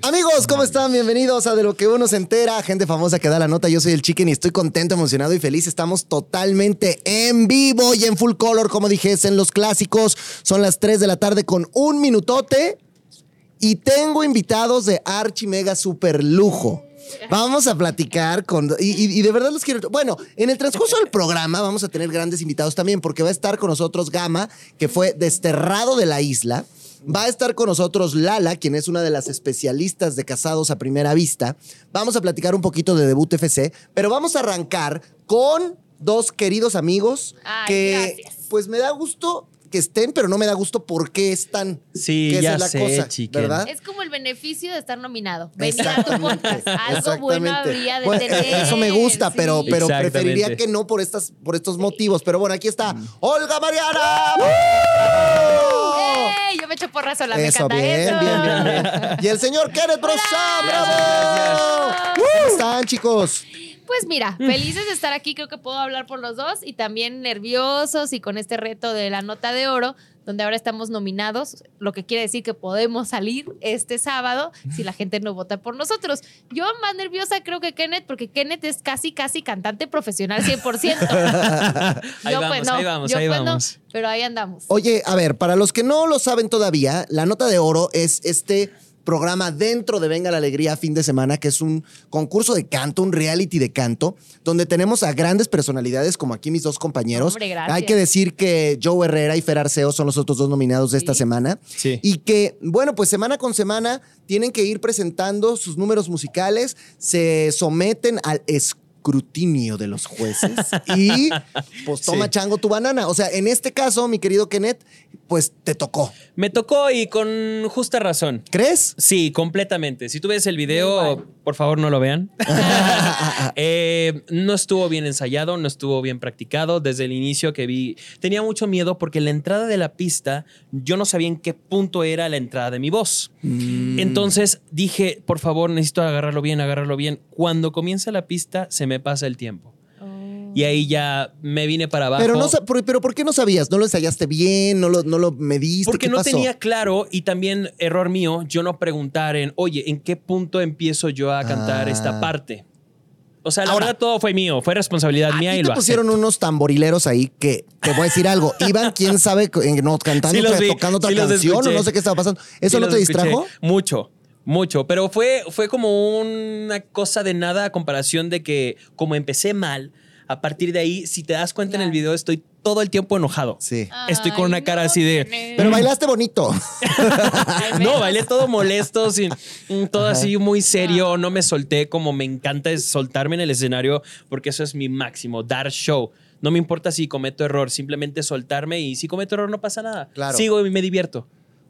Amigos, ¿cómo están? Bienvenidos a De lo que uno se entera, gente famosa que da la nota. Yo soy el Chicken y estoy contento, emocionado y feliz. Estamos totalmente en vivo y en full color, como dijese en los clásicos. Son las 3 de la tarde con un minutote y tengo invitados de archi mega super lujo. Vamos a platicar con... Y, y- y de verdad los quiero... Bueno, en el transcurso del programa vamos a tener grandes invitados también porque va a estar con nosotros Gama, que fue desterrado de la isla. Va a estar con nosotros Lala, quien es una de las especialistas de casados a primera vista. Vamos a platicar un poquito de debut FC, pero vamos a arrancar con dos queridos amigos Ay, que gracias. pues me da gusto que estén, pero no me da gusto por qué están. Sí, que esa es la cosa, chiquen. ¿verdad? Es como el beneficio de estar nominado. Venir a tu podcast. Algo bueno habría de tener. Eso me gusta, pero, sí. pero preferiría que no por, estas, por estos motivos. Pero bueno, aquí está Olga Mariana. Yo me echo porra sola, me Eso, encanta bien, eso. bien, bien, bien. Y el señor Kenneth Brosán, ¡bravo! ¿Cómo están, chicos? Pues mira, felices de estar aquí, creo que puedo hablar por los dos y también nerviosos y con este reto de la nota de oro, donde ahora estamos nominados, lo que quiere decir que podemos salir este sábado si la gente no vota por nosotros. Yo más nerviosa creo que Kenneth, porque Kenneth es casi, casi cantante profesional 100%. Ahí Yo, vamos, pues, no, ahí vamos, yo, ahí pues, no, vamos. pero ahí andamos. Oye, a ver, para los que no lo saben todavía, la nota de oro es este programa dentro de Venga la Alegría fin de semana, que es un concurso de canto, un reality de canto, donde tenemos a grandes personalidades como aquí mis dos compañeros. Hombre. Hay que decir que Joe Herrera y Fer Arceo son los otros dos nominados de esta Sí. semana. Sí. Y que, bueno, pues semana con semana tienen que ir presentando sus números musicales, se someten al escrutinio de los jueces y pues toma Sí. chango tu banana. O sea, en este caso, mi querido Kenneth, pues te tocó. Me tocó y con justa razón. ¿Crees? Sí, completamente. Si tú ves el video, por favor no lo vean. Eh, no estuvo bien ensayado, no estuvo bien practicado. Desde el inicio que vi, tenía mucho miedo porque la entrada de la pista, yo no sabía en qué punto era la entrada de mi voz. Mm. Entonces dije, por favor, necesito agarrarlo bien, agarrarlo bien. Cuando comienza la pista, se me pasa el tiempo. Y ahí ya me vine para abajo. Pero, no, pero ¿por qué no sabías? ¿No lo ensayaste bien? ¿No lo, no lo mediste? Porque ¿Qué no pasó? tenía claro y también error mío, yo no preguntar en, oye, ¿en qué punto empiezo yo a cantar Ah. esta parte? O sea, la Ahora, verdad todo fue mío, fue responsabilidad A mía y te lo pusieron acepto. unos tamborileros ahí que te voy a decir algo. Iban, quién sabe, no, cantando, Sí los vi, tocando otra sí canción o no sé qué estaba pasando. ¿Eso Sí no te escuché. distrajo? Mucho, mucho. Pero fue, fue como una cosa de nada a comparación de que como empecé mal, a partir de ahí, si te das cuenta en el video, estoy todo el tiempo enojado. Sí. Estoy con una cara no, así de... Kenneth. Pero bailaste bonito. No, bailé todo molesto, sin, mm, todo así muy serio, no me solté como me encanta es soltarme en el escenario porque eso es mi máximo, dar show. No me importa si cometo error, simplemente soltarme y si cometo error no pasa nada. Claro. Sigo y me divierto.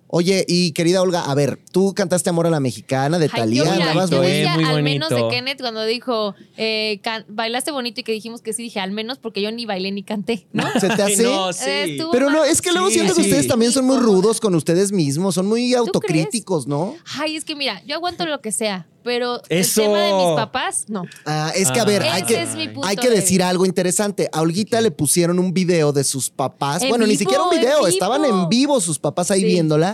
Oye, y querida Olga, a ver, tú cantaste Amor a la Mexicana de Talía, andabas muy- decía muy al menos de. Kenneth cuando dijo eh, can- bailaste bonito y que dijimos que sí, dije al menos porque yo ni bailé ni canté, ¿no? ¿Se te hace? no, sí. Eh, Pero no, es que luego Sí, siento que sí. ustedes también son muy rudos con ustedes mismos, son muy autocríticos, ¿no? Ay, es que mira, yo aguanto lo que sea, pero Eso. el tema de mis papás, no. Ah, es que, a ver, hay que, es mi punto hay que de decir algo interesante. A Olguita le pusieron un video de sus papás. En bueno, ni siquiera un video, estaban en vivo sus papás ahí Sí,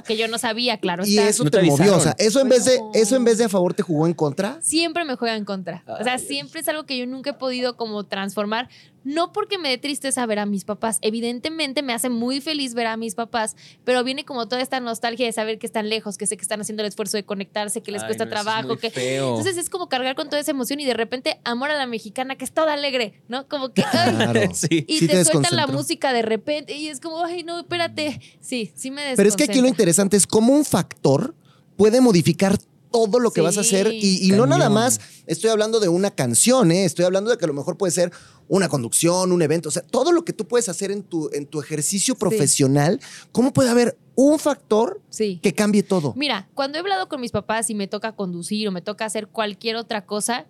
Que yo no sabía, claro. Y está. eso No te, te movió. O sea, eso en vez de, eso en vez de a favor te jugó en contra. siempre me juega en contra. O sea, siempre es algo que yo nunca he podido como transformar. No porque me dé tristeza ver a mis papás. Evidentemente me hace muy feliz ver a mis papás, pero viene como toda esta nostalgia de saber que están lejos, que sé que están haciendo el esfuerzo de conectarse, que les Ay, cuesta no, eso es trabajo, muy que feo. entonces es como cargar con toda esa emoción y de repente amor a la mexicana que es toda alegre, ¿no? Como que ay, Claro. Sí. y Sí te te, sueltan la música de repente y es como, ay, no, espérate. Sí, sí me Pero es que aquí lo interesante es cómo un factor puede modificar todo lo que Sí. vas a hacer y, y no nada más estoy hablando de una canción, ¿eh? estoy hablando de que a lo mejor puede ser una conducción, un evento, o sea, todo lo que tú puedes hacer en tu, en tu ejercicio profesional, ¿cómo puede haber un factor Sí. que cambie todo? Mira, cuando he hablado con mis papás y me toca conducir o me toca hacer cualquier otra cosa,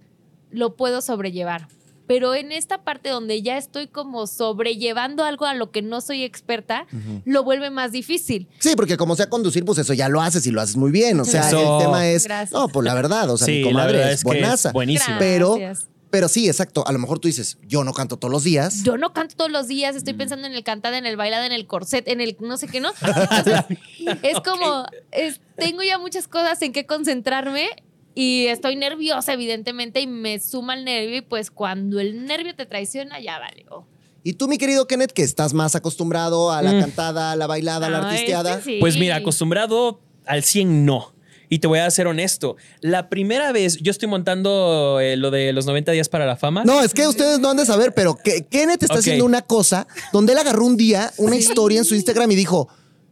lo puedo sobrellevar. Pero en esta parte donde ya estoy como sobrellevando algo a lo que no soy experta, lo vuelve más difícil. Sí, porque como sea conducir, pues eso ya lo haces y lo haces muy bien. O sea, Eso. el tema es. Gracias. No, pues la verdad, o sea, Sí, mi la comadre verdad es es buenaza. buenísima. Pero-. Pero sí, exacto. A lo mejor tú dices, yo no canto todos los días. Yo no canto todos los días, Mm. estoy pensando en el cantada, en el bailado, en el corset, en el no sé qué, ¿no? Entonces, es como, es- tengo ya muchas cosas en qué concentrarme y estoy nerviosa, evidentemente, y me suma el nervio y pues cuando el nervio te traiciona, ya vale. oh. Y tú, mi querido Kenneth, que estás más acostumbrado a la Mm. cantada, a la bailada, a la Ah, artisteada. este sí. Pues mira, acostumbrado al 100 no. Y te voy a ser honesto. La primera vez, yo estoy montando eh, lo de los 90 días para la fama. No, es que ustedes no han de saber, pero que Kenneth está haciendo una cosa donde él agarró un día una historia en su Instagram y dijo.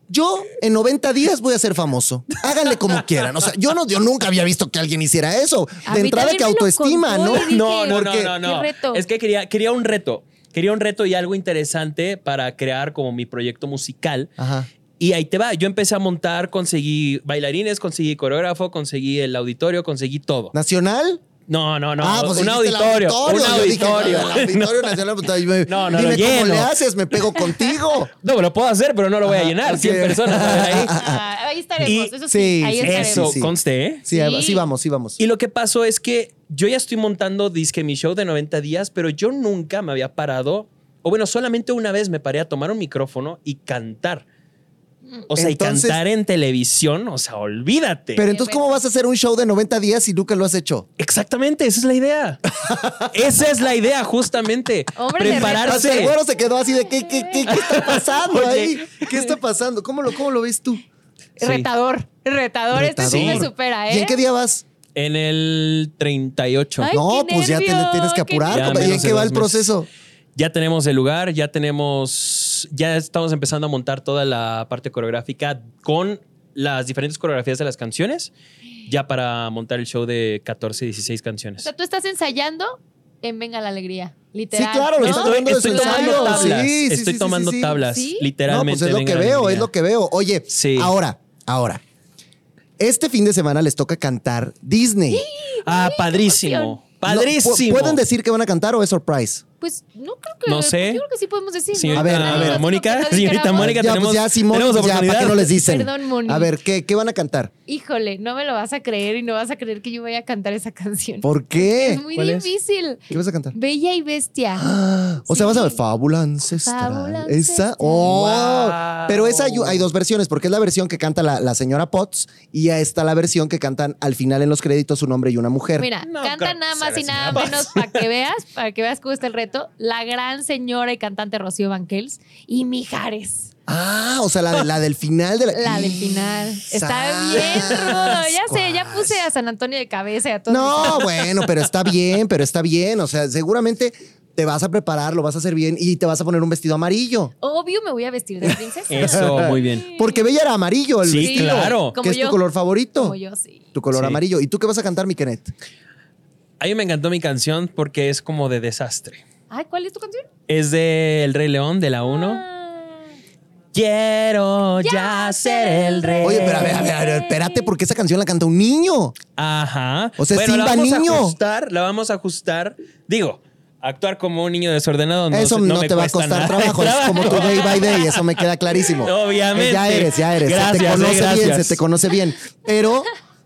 Yo en 90 días voy a ser famoso. Háganle como quieran. O sea, yo no, yo nunca había visto que alguien hiciera eso. A De entrada que autoestima, ¿no? dije, No, no, no, Porque- no, no. ¿Qué reto? Es que quería, quería un reto. Quería un reto y algo interesante para crear como mi proyecto musical. Ajá. Y ahí te va. Yo empecé a montar, conseguí bailarines, conseguí coreógrafo, conseguí el auditorio, conseguí todo. ¿Nacional? No, no, no. ah, pues un auditorio. Un Yo dije, auditorio. el auditorio nacional. pues, me- No, no, Dime lo cómo le haces, me pego contigo. No, lo puedo hacer, pero no lo voy a Ajá, llenar. ok. 100 personas a ver ahí. Ah, ahí estaremos, Y- eso sí, sí, ahí estaremos. Eso, sí. conste, ¿eh? Sí, Sí. vamos, sí vamos. Y lo que pasó es que yo ya estoy montando disque mi show de 90 días, pero yo nunca me había parado, o bueno, solamente una vez me paré a tomar un micrófono y cantar. O sea, Entonces- y cantar en televisión, o sea, olvídate. Pero entonces, ¿cómo vas a hacer un show de 90 días si nunca lo has hecho? Exactamente, esa es la idea. esa es la idea, justamente. Hombre Hasta el Prepararse. güero se quedó así de ¿qué, qué, qué, qué está pasando Oye. ahí? ¿Qué está pasando? ¿Cómo lo, cómo lo ves tú? Sí. Retador, retador, este sí me supera, ¿eh? ¿Y en qué día vas? En el 38. Ay, no, pues ya te tienes que apurar. ¿Y en qué va el meses. Ya tenemos el lugar, ya tenemos, ya estamos empezando a montar toda la parte coreográfica con las diferentes coreografías de las canciones, ya para montar el show de 14, 16 O canciones. sea, tú estás ensayando en Venga la Alegría, Sí, literal. claro, lo Estoy, estoy tomando ensayo. tablas, Sí, sí, estoy sí, sí, tomando sí. tablas, ¿Sí? No, literalmente. pues es lo venga que veo, es lo que veo. Oye, Sí. ahora, ahora. Este fin de semana les toca cantar Disney. Ah, padrísimo, padrísimo. ¿Pueden decir que van a cantar o es surprise? Pues no creo que. No sé. Yo creo que sí podemos decir. A ver, a ver. Mónica, señorita Mónica, ya, tenemos, pues ya, Simón, tenemos ya, ¿para oportunidad. qué no les dicen? Perdón, Moni. A ver, ¿qué, ¿qué van a cantar? Híjole, no me lo vas a creer y no vas a creer que yo vaya a cantar esa canción. ¿Por qué? Es muy difícil. ¿Qué vas a cantar? Bella y bestia. Ah, O sea, vas a ver. Fábula Ancestral. Fábula Esa. Ancestral. Oh. Wow. Pero esa hay, hay dos versiones, porque es la versión que canta la, la señora Potts y está la versión que cantan al final en los créditos un hombre y una mujer. Mira, No canta creo nada más y nada menos para que veas, para que veas cómo está el reto, la gran señora y cantante Rocío Banquels y Mijares. Ah, o sea, la, de- la del final de la. La del final. Está bien rudo. Ya sé, ya puse a San Antonio de cabeza y a todos. No, bueno, pero está bien, pero está bien. O sea, seguramente te vas a preparar, lo vas a hacer bien y te vas a poner un vestido amarillo. Obvio me voy a vestir de princesa. Eso, muy bien. Porque Bella era amarillo el Sí, vestido. claro. Como que es yo. tu color favorito. Como yo, sí. Tu color Sí. amarillo. ¿Y tú qué vas a cantar, mi Kenneth? A mí me encantó mi canción porque es como de desastre. Ay, ¿cuál es tu canción? Es de El Rey León, de la 1. Ah. Quiero ya ser el rey. Oye, pero a ver, a ver, a ver, espérate, porque esa canción la canta un niño. Ajá. O sea, bueno, la Simba vamos niño. a ajustar, la vamos a ajustar. Digo, actuar como un niño desordenado no, eso no, me te va a costar trabajo, es como tu day by day, eso me queda clarísimo. Obviamente. Ya eres, ya eres. se te conoce eh, bien, se te conoce bien. Pero,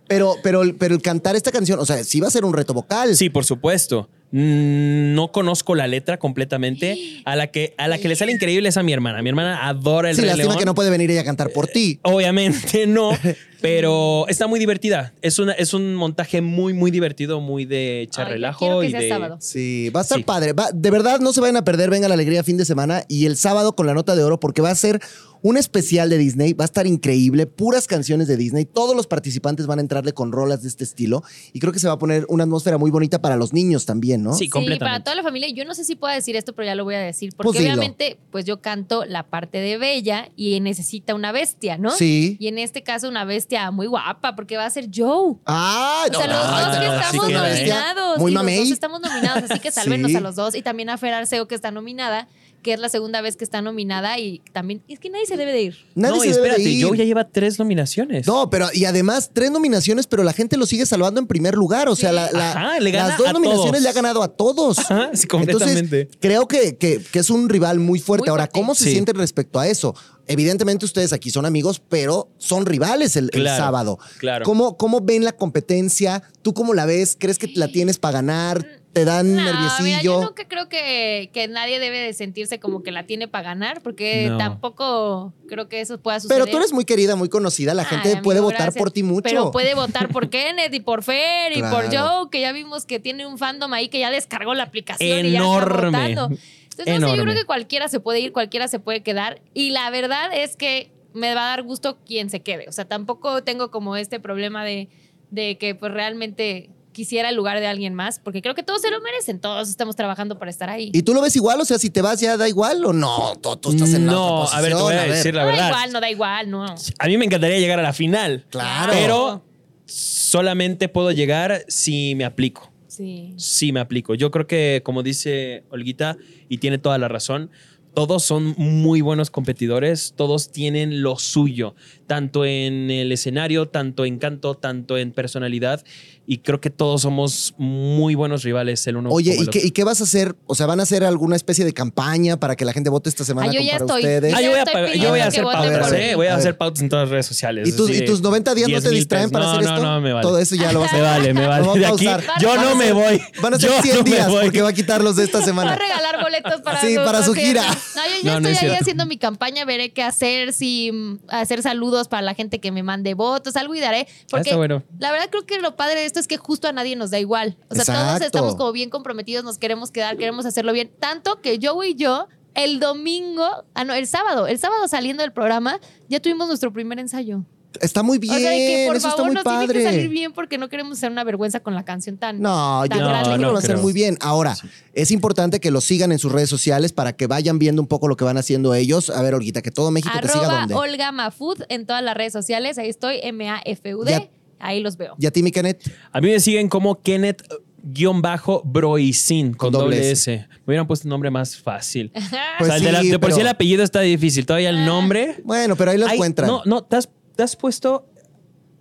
pero, pero, pero el cantar esta canción, o sea, sí va a ser un reto vocal. Sí, por supuesto. Mm, No conozco la letra completamente. A la que, a la que le sale increíble es a mi hermana. Mi hermana adora el Sí, Rey lástima León. que no puede venir ella a cantar por ti. Obviamente no, pero está muy divertida. Es, una, es un montaje muy, muy divertido, muy de echar Ay, relajo que y sea de. sábado. Sí, va a estar Sí. padre. Va- de verdad, no se vayan a perder. Venga la alegría fin de semana y el sábado con la nota de oro, porque va a ser un especial de Disney. Va a estar increíble, puras canciones de Disney. Todos los participantes van a entrarle con rolas de este estilo y creo que se va a poner una atmósfera muy bonita para los niños también, ¿no? Sí, Sí, para completamente. toda la familia. Yo no sé si puedo decir esto, pero ya lo voy a decir. Porque Pues obviamente, pues yo canto la parte de Bella y necesita una bestia, ¿no? Sí. Y en este caso, una bestia muy guapa, porque va a ser Joe. ¡Ay, O sea, no, los no, dos no, que estamos ¿eh? nominados. Muy y los dos estamos nominados, así que sálvenos Sí. a los dos. Y también a Fer Arceo, que está nominada, que es la segunda vez que está nominada. Y también, es que nadie se debe de ir. Nadie no, se debe de espérate, ir. Joe ya lleva tres nominaciones. No, pero y además tres nominaciones, pero la gente lo sigue salvando en primer lugar. O sea, Sí. la- la- Ajá, le gana las dos a nominaciones todos. le ha ganado a todos. Ajá, sí, completamente. Entonces, creo que, que- que es un rival muy fuerte. Muy Ahora, fuerte. ¿cómo se Sí. sienten respecto a eso? Evidentemente ustedes aquí son amigos, pero son rivales el, el sábado. claro. ¿Cómo, ¿Cómo ven la competencia? ¿Tú cómo la ves? ¿Crees que la tienes para ganar? ¿Te dan No, mira, nerviosillo? yo nunca creo que, que nadie debe de sentirse como que la tiene para ganar, porque No. tampoco creo que eso pueda suceder. Pero tú eres muy querida, muy conocida. La gente Ay, amigo, puede votar gracias. por ti mucho. Pero puede votar por Kenneth y por Fer y por. Joe, que ya vimos que tiene un fandom ahí que ya descargó la aplicación y ya está Enorme. votando. Entonces, no sé, yo creo que cualquiera se puede ir, cualquiera se puede quedar. Y la verdad es que me va a dar gusto quien se quede. O sea, tampoco tengo como este problema de, de que pues realmente quisiera el lugar de alguien más, porque creo que todos se lo merecen, todos estamos trabajando para estar ahí. ¿Y tú lo ves igual? O sea, si te vas ya da igual o no. Tú, tú estás en la no, otra a ver, te voy posición, a decir la no da verdad. igual, no da igual, no. A mí me encantaría llegar a la final. Claro. Pero solamente puedo llegar si me aplico. Sí. Sí, me aplico. Yo creo que, como dice Olguita, y tiene toda la razón, todos son muy buenos competidores, todos tienen lo suyo, tanto en el escenario, tanto en canto, tanto en personalidad, y creo que todos somos muy buenos rivales el uno Oye, como ¿y el qué, otro. ¿y qué vas a hacer? O sea, ¿van a hacer alguna especie de campaña para que la gente vote esta semana Ah, yo con ya para estoy. ustedes? Yo Ah, yo voy a, estoy yo voy a hacer pautas, ¿eh? Voy a A hacer pautas en todas las redes sociales. ¿Y tus, y tus 90 días no 10 te distraen para No, hacer no, esto? No, me vale. Todo eso ya lo vas a Me vale, me vale. De a aquí, pausar. yo no me voy. Van a ser Yo 100 no me días voy. porque va a quitarlos de esta Va a semana. regalar boletos para Sí, para su gira. No, yo ya No, no es estoy ahí haciendo mi campaña, veré qué hacer, si mm, hacer saludos para la gente que me mande votos, algo y daré. Porque está bueno. la verdad creo que lo padre de esto es que justo a nadie nos da igual. O sea, todos estamos como bien comprometidos, nos queremos quedar, queremos hacerlo bien. Tanto que Joe y yo, el domingo, ah, no, el sábado, el sábado saliendo del programa, ya tuvimos nuestro primer ensayo. Está muy bien, o sea, que por eso está favor muy nos tiene que salir padre. bien porque no queremos hacer una vergüenza con la canción tan. No, yo tan creo grande. que no lo van a hacer muy bien. Ahora, es importante que los sigan en sus redes sociales para que vayan viendo un poco lo que van haciendo ellos. A ver, Olguita, que todo México te siga donde. Olga Mafud en todas las redes sociales. Ahí estoy, M-A-F-U-D. Ahí los veo. ¿Y a ti, mi Kenneth? A mí me siguen como Kenneth guion bajo Broisin con, Con doble doble S. S. Me hubieran puesto un nombre más fácil. Pues o sea, el de, la- sí, de por sí el apellido está difícil. Todavía el nombre. Bueno, pero ahí lo Hay- encuentran. No, no, te has, te has puesto.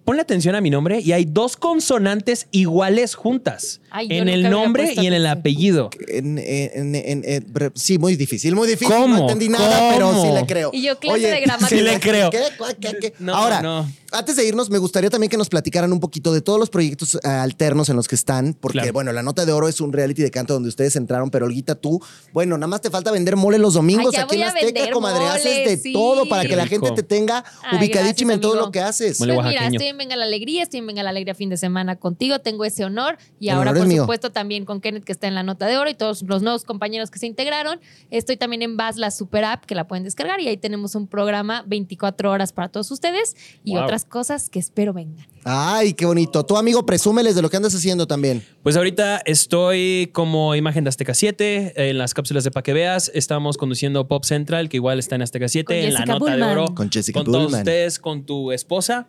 Ponle atención a mi nombre y hay dos consonantes iguales juntas. Ay, en el nombre y en el apellido. En- en- en- en- bre- sí, muy difícil, muy difícil. ¿Cómo? No entendí nada, pero ¿Cómo? sí le creo. Y yo, clase de gramática. Sí le creo. ¿Qué? ¿Qué? ¿Qué? No, Ahora, no. antes de irnos, me gustaría también que nos platicaran un poquito de todos los proyectos eh, alternos en los que están, porque, Claro. bueno, La Nota de Oro es un reality de canto donde ustedes entraron, pero Olguita, tú, bueno, nada más te falta vender mole los domingos Ay, aquí en Azteca, comadre. mole, haces de sí. todo para que la gente te tenga Ay, gracias, en todo lo que haces. Pues mira, estoy en Venga la Alegría, estoy en Venga la Alegría fin de semana contigo, tengo ese honor y ahora por mío. supuesto también con Kenneth que está en la nota de oro y todos los nuevos compañeros que se integraron. Estoy también en Baz, la super app que la pueden descargar y ahí tenemos un programa 24 horas para todos ustedes y Wow. otras cosas que espero vengan. Ay, qué bonito. Tu amigo, presúmeles de lo que andas haciendo también. Pues ahorita estoy como imagen de Azteca 7 en las cápsulas de Pa' que veas. Estamos conduciendo Pop Central, que igual está en Azteca 7, Con en la nota de oro. Con Jessica todos Bullman. ustedes, con tu esposa.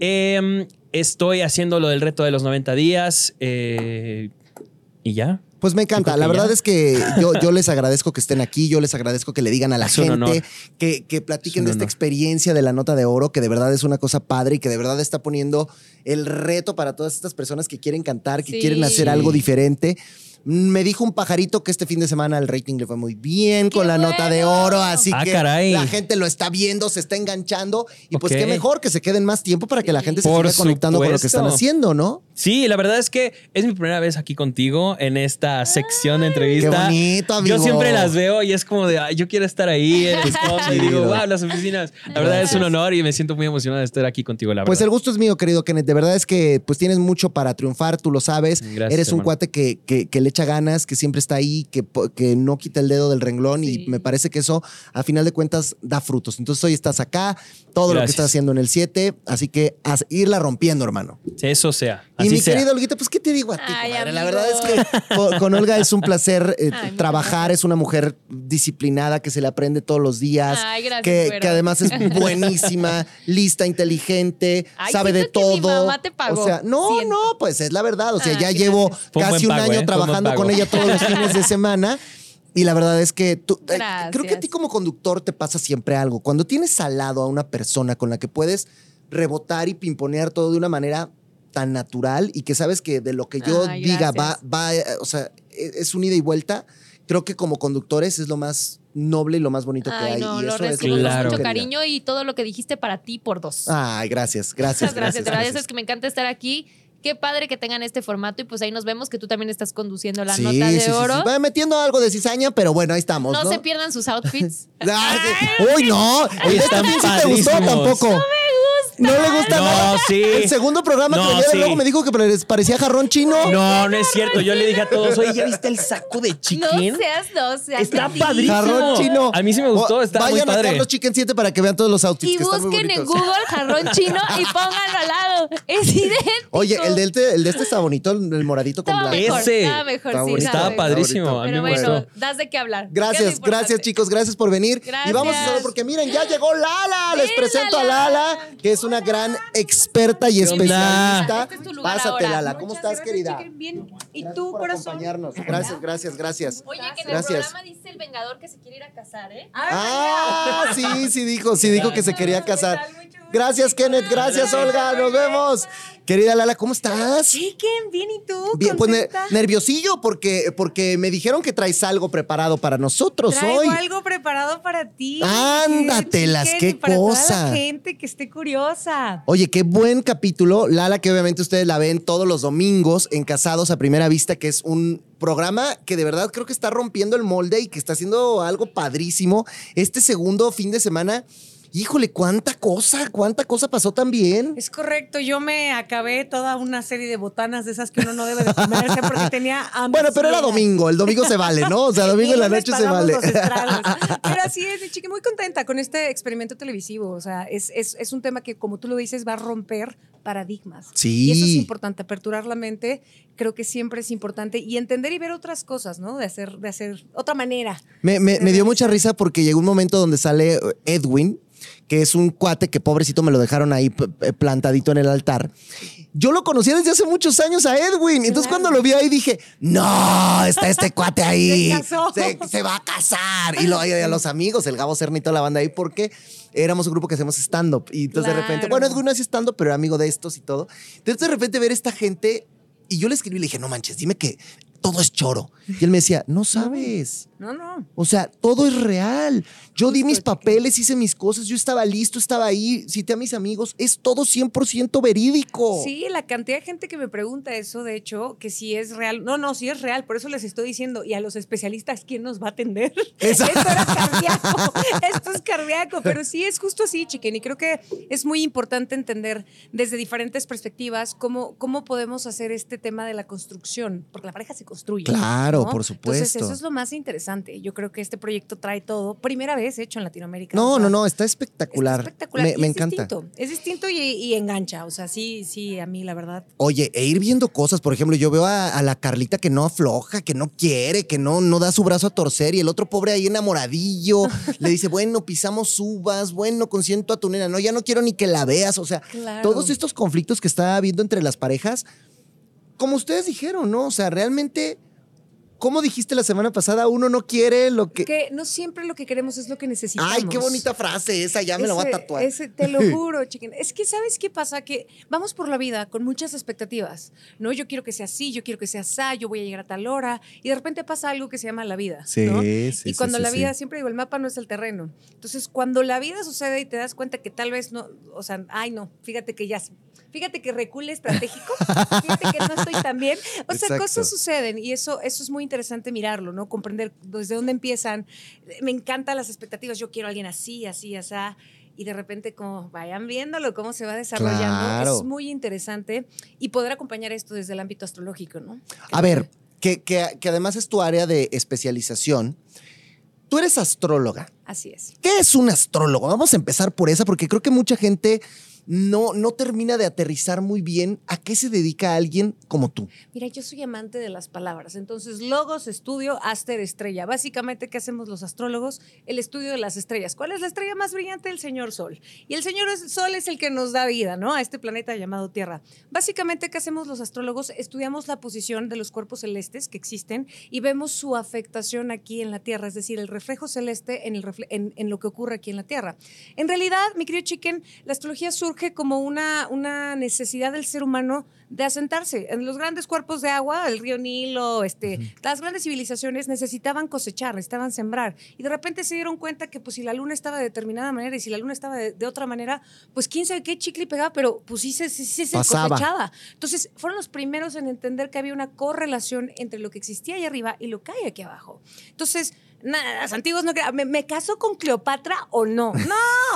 Eh, estoy haciendo lo del reto de los 90 días. eh, y ya. Pues me encanta. La verdad ya. es que yo, yo les agradezco que estén aquí, yo les agradezco que le digan a la Es gente, que, que platiquen Es de esta experiencia de la nota de oro, que de verdad es una cosa padre y que de verdad está poniendo el reto para todas estas personas que quieren cantar, que Sí. quieren hacer algo diferente. Me dijo un pajarito que este fin de semana el rating le fue muy bien con ¡Qué la nota de oro, así Ah, que caray. la gente lo está viendo, se está enganchando y pues qué mejor que se queden más tiempo para que la gente se Por siga conectando con lo que están haciendo, ¿no? Sí, la verdad es que es mi primera vez aquí contigo en esta sección de entrevista. qué bonito, amigo. Yo siempre las veo y es como de, ay, yo quiero estar ahí en el fondo", y digo, wow, las oficinas. La verdad es un honor y me siento muy emocionado de estar aquí contigo, la Pues verdad. el gusto es mío, querido Kenneth. De verdad es que pues tienes mucho para triunfar, tú lo sabes. Gracias, Eres un hermano. cuate que, que- que le echa ganas, que siempre está ahí, que, no quita el dedo del renglón Sí. y me parece que eso a final de cuentas da frutos. Entonces hoy estás acá, todo lo que estás haciendo en el 7, así que a irla rompiendo, hermano. Eso sea. Y mi sea. querida Olguita, pues ¿qué te digo a ti? Ay? La verdad es que con, con Olga es un placer eh, Ay, trabajar, es una mujer disciplinada que se le aprende todos los días, Ay, gracias, que, que además es buenísima, lista, inteligente, Ay, sabe de siento que mi todo. mamá te pagó. O sea, no, Siento. no, pues es la verdad. O sea, Ay, ya llevo casi un pago, año ¿eh? Trabajando con ella todos los fines de semana. Y la verdad es que tú, eh, creo que a ti como conductor te pasa siempre algo. Cuando tienes al lado a una persona con la que puedes rebotar y pimponear todo de una manera tan natural y que sabes que de lo que yo Ay, diga va, gracias. va, eh, o sea, e- es un ida y vuelta. Creo que como conductores es lo más noble y lo más bonito que Ay, hay. no, y lo eso es lo Claro. mucho cariño y todo lo que dijiste para ti por dos. Ay, gracias, gracias, Muchas gracias, gracias. eso es que me encanta estar aquí. Qué padre que tengan este formato y pues ahí nos vemos que tú también estás conduciendo la Sí, nota de sí, sí, oro. sí. Va metiendo algo de cizaña, pero bueno, ahí estamos. No, No, se pierdan sus outfits. Ah. Uy, no. Este Están fin sí te gustó tampoco. No le gusta No, nada. sí. El segundo programa No, que de sí. luego me dijo que parecía jarrón chino. No, no es cierto. Yo le dije a todos, oye, ¿ya viste el saco de No chicken? seas, no seas. Está así. padrísimo. Jarrón chino. A mí sí me gustó, está muy Vayan a padre. Carlos Chicken 7 para que vean todos los outfits Y que están muy busquen en. Google jarrón chino y pónganlo al lado. Es idéntico. Oye, el de, este, el de este está bonito, el el moradito con blanco. mejor, Ese. estaba mejor, Está sí, bonito. Estaba mejor. padrísimo. A mí Pero me bueno, gustó. das de qué hablar. Gracias, gracias chicos, gracias por venir. Y vamos a Gracias. hacerlo porque miren, ya llegó Lala. Les presento a Lala. Que es una gran experta y especialista. Este es tu lugar Pásate, ahora. Lala. ¿Cómo Muchas estás, gracias, querida? Bien. ¿Y Gracias tú, por corazón? acompañarnos. Gracias, gracias, gracias. Oye, que en Gracias. el programa dice el Vengador que se quiere ir a casar, ¿eh? Ah, sí, sí dijo, sí dijo que se quería casar. Gracias, Kenneth. Gracias, Olga. Nos vemos. Querida Lala, ¿cómo estás? Chicken, bien, ¿y tú? Bien, pues nerviosillo porque, porque me dijeron que traes algo preparado para nosotros Traigo hoy. algo preparado para ti. Ándatelas, qué y para cosa. Toda la gente que esté curiosa. Oye, qué buen capítulo. Lala, que obviamente ustedes la ven todos los domingos en Casados a Primera Vista, que es un programa que de verdad creo que está rompiendo el molde y que está haciendo algo padrísimo. Este segundo fin de semana, híjole, cuánta cosa, cuánta cosa pasó también. Es correcto, yo me acabé toda una serie de botanas de esas que uno no debe de comerse porque tenía hambre. Bueno, pero era domingo, el domingo se vale, ¿no? O sea, domingo en la noche se vale. Pero así es, chique, muy contenta con este experimento televisivo. O sea, es, es, es un tema que, como tú lo dices, va a romper paradigmas. Sí. Y eso es importante, aperturar la mente, creo que siempre es importante y entender y ver otras cosas, ¿no? De hacer, de hacer otra manera. Me, me- dio mucha risa porque llegó un momento donde sale eh, Edwin, que es un cuate que pobrecito me lo dejaron ahí plantadito en el altar. Yo lo conocía desde hace muchos años a Edwin. Entonces Claro. cuando lo vi ahí dije, no, está este cuate ahí. Se casó. Se, se va a casar. Y, lo, y a los amigos, el Gabo toda la banda ahí, porque éramos un grupo que hacemos stand-up. Y entonces de repente, bueno, Edwin no hace stand-up, pero era amigo de estos y todo. Entonces de repente ver esta gente... Y yo le escribí y le dije, no manches, dime que todo es choro. Y él me decía, no sabes. No, no. O sea, todo es real. Yo di mis papeles, hice mis cosas, yo estaba listo, estaba ahí, cité a mis amigos. Es todo 100% verídico. Sí, la cantidad de gente que me pregunta eso, de hecho, que si es real. No, no, si es real, por eso les estoy diciendo. Y a los especialistas, ¿quién nos va a atender? Esto era cardíaco. Esto es cardíaco, pero sí es justo así, chiquen. Y creo que es muy importante entender desde diferentes perspectivas cómo, cómo podemos hacer este tema de la construcción, porque la pareja se construye. Claro, ¿no? por Entonces, supuesto. eso es lo más interesante. Yo creo que este proyecto trae todo. Primera vez hecho en Latinoamérica. No, o sea, no, no, está Está espectacular. espectacular. Me, y me es encanta. Distinto. Es distinto y, y engancha. O sea, sí, sí, a mí la verdad. Oye, e ir viendo cosas, por ejemplo, yo veo a, a la Carlita que no afloja, que no quiere, que no, no da su brazo a torcer y el otro pobre ahí enamoradillo le dice, bueno, pisamos uvas, bueno, consiento a tu nena, no, ya no quiero ni que la veas, o sea, Claro. todos estos conflictos que está habiendo entre las parejas, como ustedes dijeron, ¿no? O sea, realmente, como dijiste la semana pasada, uno no quiere lo que... Que no siempre lo que queremos es lo que necesitamos. Ay, qué bonita frase esa, ya me la voy a Ese- tatuar. ese- te lo juro, chiquen. Es que, ¿sabes qué pasa? Que vamos por la vida con muchas expectativas. No, yo quiero que sea así, yo quiero que sea así, yo voy a llegar a tal hora. Y de repente pasa algo que se llama la vida. Sí, ¿no? sí, Y sí, cuando sí, la sí. vida, siempre digo, el mapa no es el terreno. Entonces, cuando la vida sucede y te das cuenta que tal vez no, o sea, ay, no, fíjate que ya, fíjate que recule estratégico, fíjate que no estoy tan bien. O sea, Exacto. cosas suceden y eso, eso es muy interesante mirarlo, ¿no? Comprender desde dónde empiezan. Me encantan las expectativas. Yo quiero a alguien así, así, así. Y de repente, como vayan viéndolo, cómo se va desarrollando. Claro. Es muy interesante y poder acompañar esto desde el ámbito astrológico, ¿no? A ver, que, que- que además es tu área de especialización. Tú eres astróloga. Así es. ¿Qué es un astrólogo? Vamos a empezar por esa, porque creo que mucha gente no, no termina de aterrizar muy bien a qué se dedica alguien como tú. Mira, yo soy amante de las palabras. Entonces, logos, estudio, aster, estrella. Básicamente, ¿qué hacemos los astrólogos? El estudio de las estrellas. ¿Cuál es la estrella más brillante? El señor Sol. Y el señor Sol es el que nos da vida, ¿no? A este planeta llamado Tierra. Básicamente, ¿qué hacemos los astrólogos? Estudiamos la posición de los cuerpos celestes que existen y vemos su afectación aquí en la Tierra, es decir, el reflejo celeste en, en lo que ocurre aquí en la Tierra. En realidad, mi querido Chicken, la astrología surge como una, una necesidad del ser humano de asentarse. En los grandes cuerpos de agua, el río Nilo, este, las grandes civilizaciones necesitaban cosechar, necesitaban sembrar. Y de repente se dieron cuenta que pues si la luna estaba de determinada manera y si la luna estaba de, de otra manera, pues quién sabe qué chicle pegaba, pero pues sí se, sí, sí se cosechaba. Entonces fueron los primeros en entender que había una correlación entre lo que existía ahí arriba y lo que hay aquí abajo. Entonces, nada, los antiguos no ¿me, me caso con Cleopatra o no?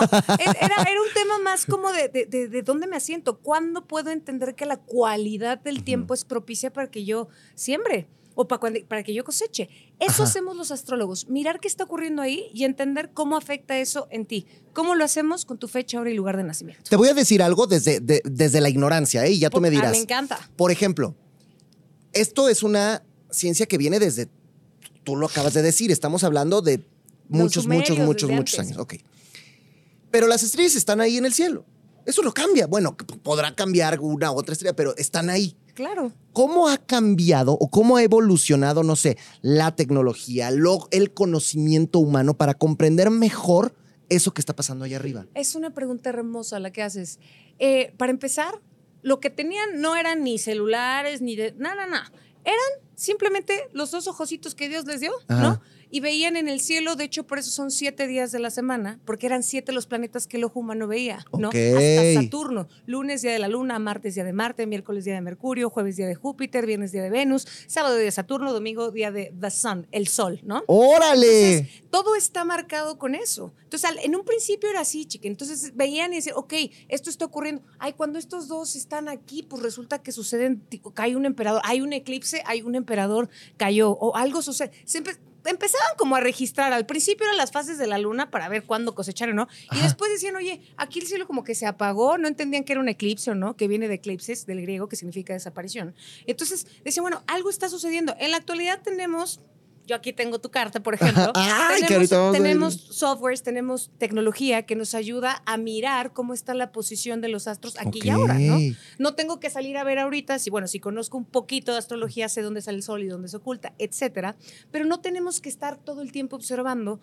No, era, era un tema más como de, de, de- de dónde me asiento, cuándo puedo entender que la cualidad del tiempo es propicia para que yo siembre o para, cuando- para que yo coseche. Eso Ajá. hacemos los astrólogos, mirar qué está ocurriendo ahí y entender cómo afecta eso en ti. ¿Cómo lo hacemos con tu fecha, hora y lugar de nacimiento? Te voy a decir algo desde, de- desde la ignorancia, ¿eh? Y ya tú me Ah, dirás. me encanta. Por ejemplo, esto es una ciencia que viene desde, tú lo acabas de decir, estamos hablando de muchos, sumerios, muchos, muchos, muchos antes. años. Ok. Pero las estrellas están ahí en el cielo. Eso no cambia. Bueno, podrá cambiar una u otra estrella, pero están ahí. Claro. ¿Cómo ha cambiado o cómo ha evolucionado, no sé, la tecnología, lo- el conocimiento humano para comprender mejor eso que está pasando allá arriba? Es una pregunta hermosa la que haces. Eh, para empezar, lo que tenían no eran ni celulares, ni de... Nada, nada. Eran simplemente los dos ojocitos que Dios les dio, Ajá. ¿no? Y veían en el cielo, de hecho, por eso son siete días de la semana, porque eran siete los planetas que el ojo humano veía, ¿no? Hasta Saturno. Lunes, día de la Luna, martes, día de Marte, miércoles, día de Mercurio, jueves, día de Júpiter, viernes, día de Venus, sábado, día de Saturno, domingo, día de The Sun, el Sol, ¿no? ¡Órale! Entonces, todo está marcado con eso. Entonces, al- en un principio era así, chica. Entonces veían y decían, ok, esto está ocurriendo. Ay, cuando estos dos están aquí, pues resulta que suceden, tipo, cae un emperador, hay un eclipse, hay un emperador, cayó, o algo sucede. Se empe- empezaban como a registrar. Al principio eran las fases de la luna para ver cuándo cosechar o no. Y después decían, oye, aquí el cielo como que se apagó, no entendían que era un eclipse o no, que viene de eclipses, del griego, que significa desaparición. Entonces decían, bueno, algo está sucediendo. En la actualidad tenemos yo aquí tengo tu carta, por ejemplo. Ay, tenemos, tenemos softwares, tenemos tecnología que nos ayuda a mirar cómo está la posición de los astros aquí y ahora, ¿no? No tengo que salir a ver ahorita, si bueno, si conozco un poquito de astrología, sé dónde sale el sol y dónde se oculta, etcétera, pero no tenemos que estar todo el tiempo observando.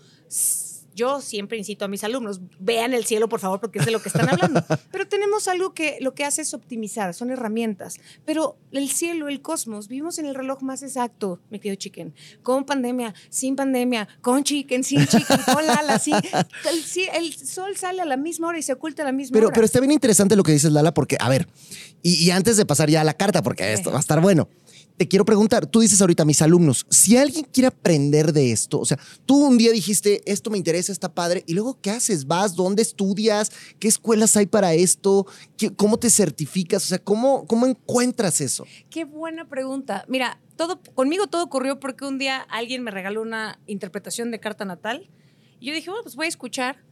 Yo siempre incito a mis alumnos, vean el cielo, por favor, porque es de lo que están hablando. Pero tenemos algo que lo que hace es optimizar, son herramientas. Pero el cielo, el cosmos, vivimos en el reloj más exacto, mi querido chicken. Con pandemia, sin pandemia, con chicken, sin chicken, con Lala, sin. El, el sol sale a la misma hora y se oculta a la misma Pero, hora. pero está bien interesante lo que dices, Lala, porque, a ver, y, y antes de pasar ya a la carta, porque esto va a estar bueno, te quiero preguntar, tú dices ahorita a mis alumnos, si alguien quiere aprender de esto, o sea, tú un día dijiste, esto me interesa, está padre, y luego, ¿qué haces? ¿Vas? ¿Dónde estudias? ¿Qué escuelas hay para esto? ¿Qué- ¿Cómo te certificas? O sea, ¿cómo, cómo encuentras eso? Qué buena pregunta. Mira, todo, conmigo todo ocurrió porque un día alguien me regaló una interpretación de carta natal y yo dije, bueno, pues voy a escuchar.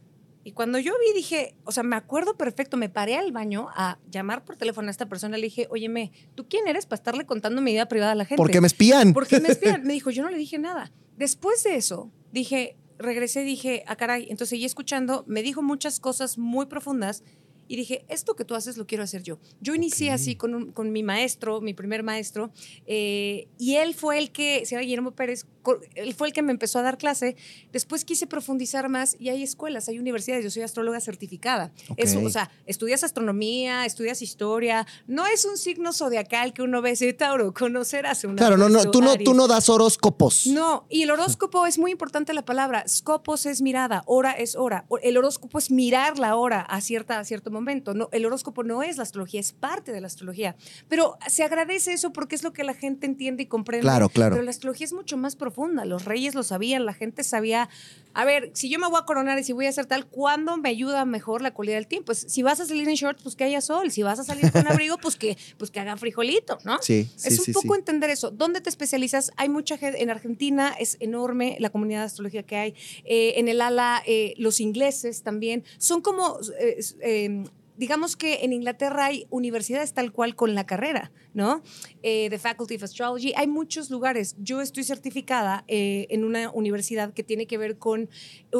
Y cuando yo vi, dije, o sea, me acuerdo perfecto, me paré al baño a llamar por teléfono a esta persona, le dije, óyeme, ¿tú quién eres para estarle contando mi vida privada a la gente? Porque me espían. ¿Por qué me espían? Me dijo, yo no le dije nada. Después de eso, dije, regresé dije, ah, caray. Entonces seguí escuchando, me dijo muchas cosas muy profundas y dije, esto que tú haces lo quiero hacer yo. Yo inicié Ok. así con, un- con mi maestro, mi primer maestro, eh, y él fue el que, se llama Guillermo Pérez, él fue el que me empezó a dar clase. Después quise profundizar más y hay escuelas, hay universidades. Yo soy astróloga certificada. Es- Ok. o sea, estudias astronomía, estudias historia. No es un signo zodiacal que uno ve, dice, Tauro, conocerás una Claro, no, no, tú no, Aries". tú no das horóscopos. No, y el horóscopo es muy importante la palabra. Scopos es mirada, hora es hora. El horóscopo es mirar la hora a, cierta, a cierto momento. No, el horóscopo no es la astrología, es parte de la astrología. Pero se agradece eso porque es lo que la gente entiende y comprende. Claro, claro. Pero la astrología es mucho más profunda. Los reyes lo sabían, la gente sabía. A ver, si yo me voy a coronar y si voy a hacer tal, ¿cuándo me ayuda mejor la calidad del tiempo? Pues, si vas a salir en shorts, pues que haya sol. Si vas a salir con abrigo, pues que, pues que haga frijolito, ¿no? Sí, sí, es un sí, poco sí. entender eso. ¿Dónde te especializas? Hay mucha gente, en Argentina es enorme la comunidad de astrología que hay. Eh, en el ala, eh, los ingleses también. Son como, eh, eh, digamos que en Inglaterra hay universidades tal cual con la carrera, ¿no? Eh, the Faculty of Astrology. Hay muchos lugares. Yo estoy certificada eh, en una universidad que tiene que ver con eh,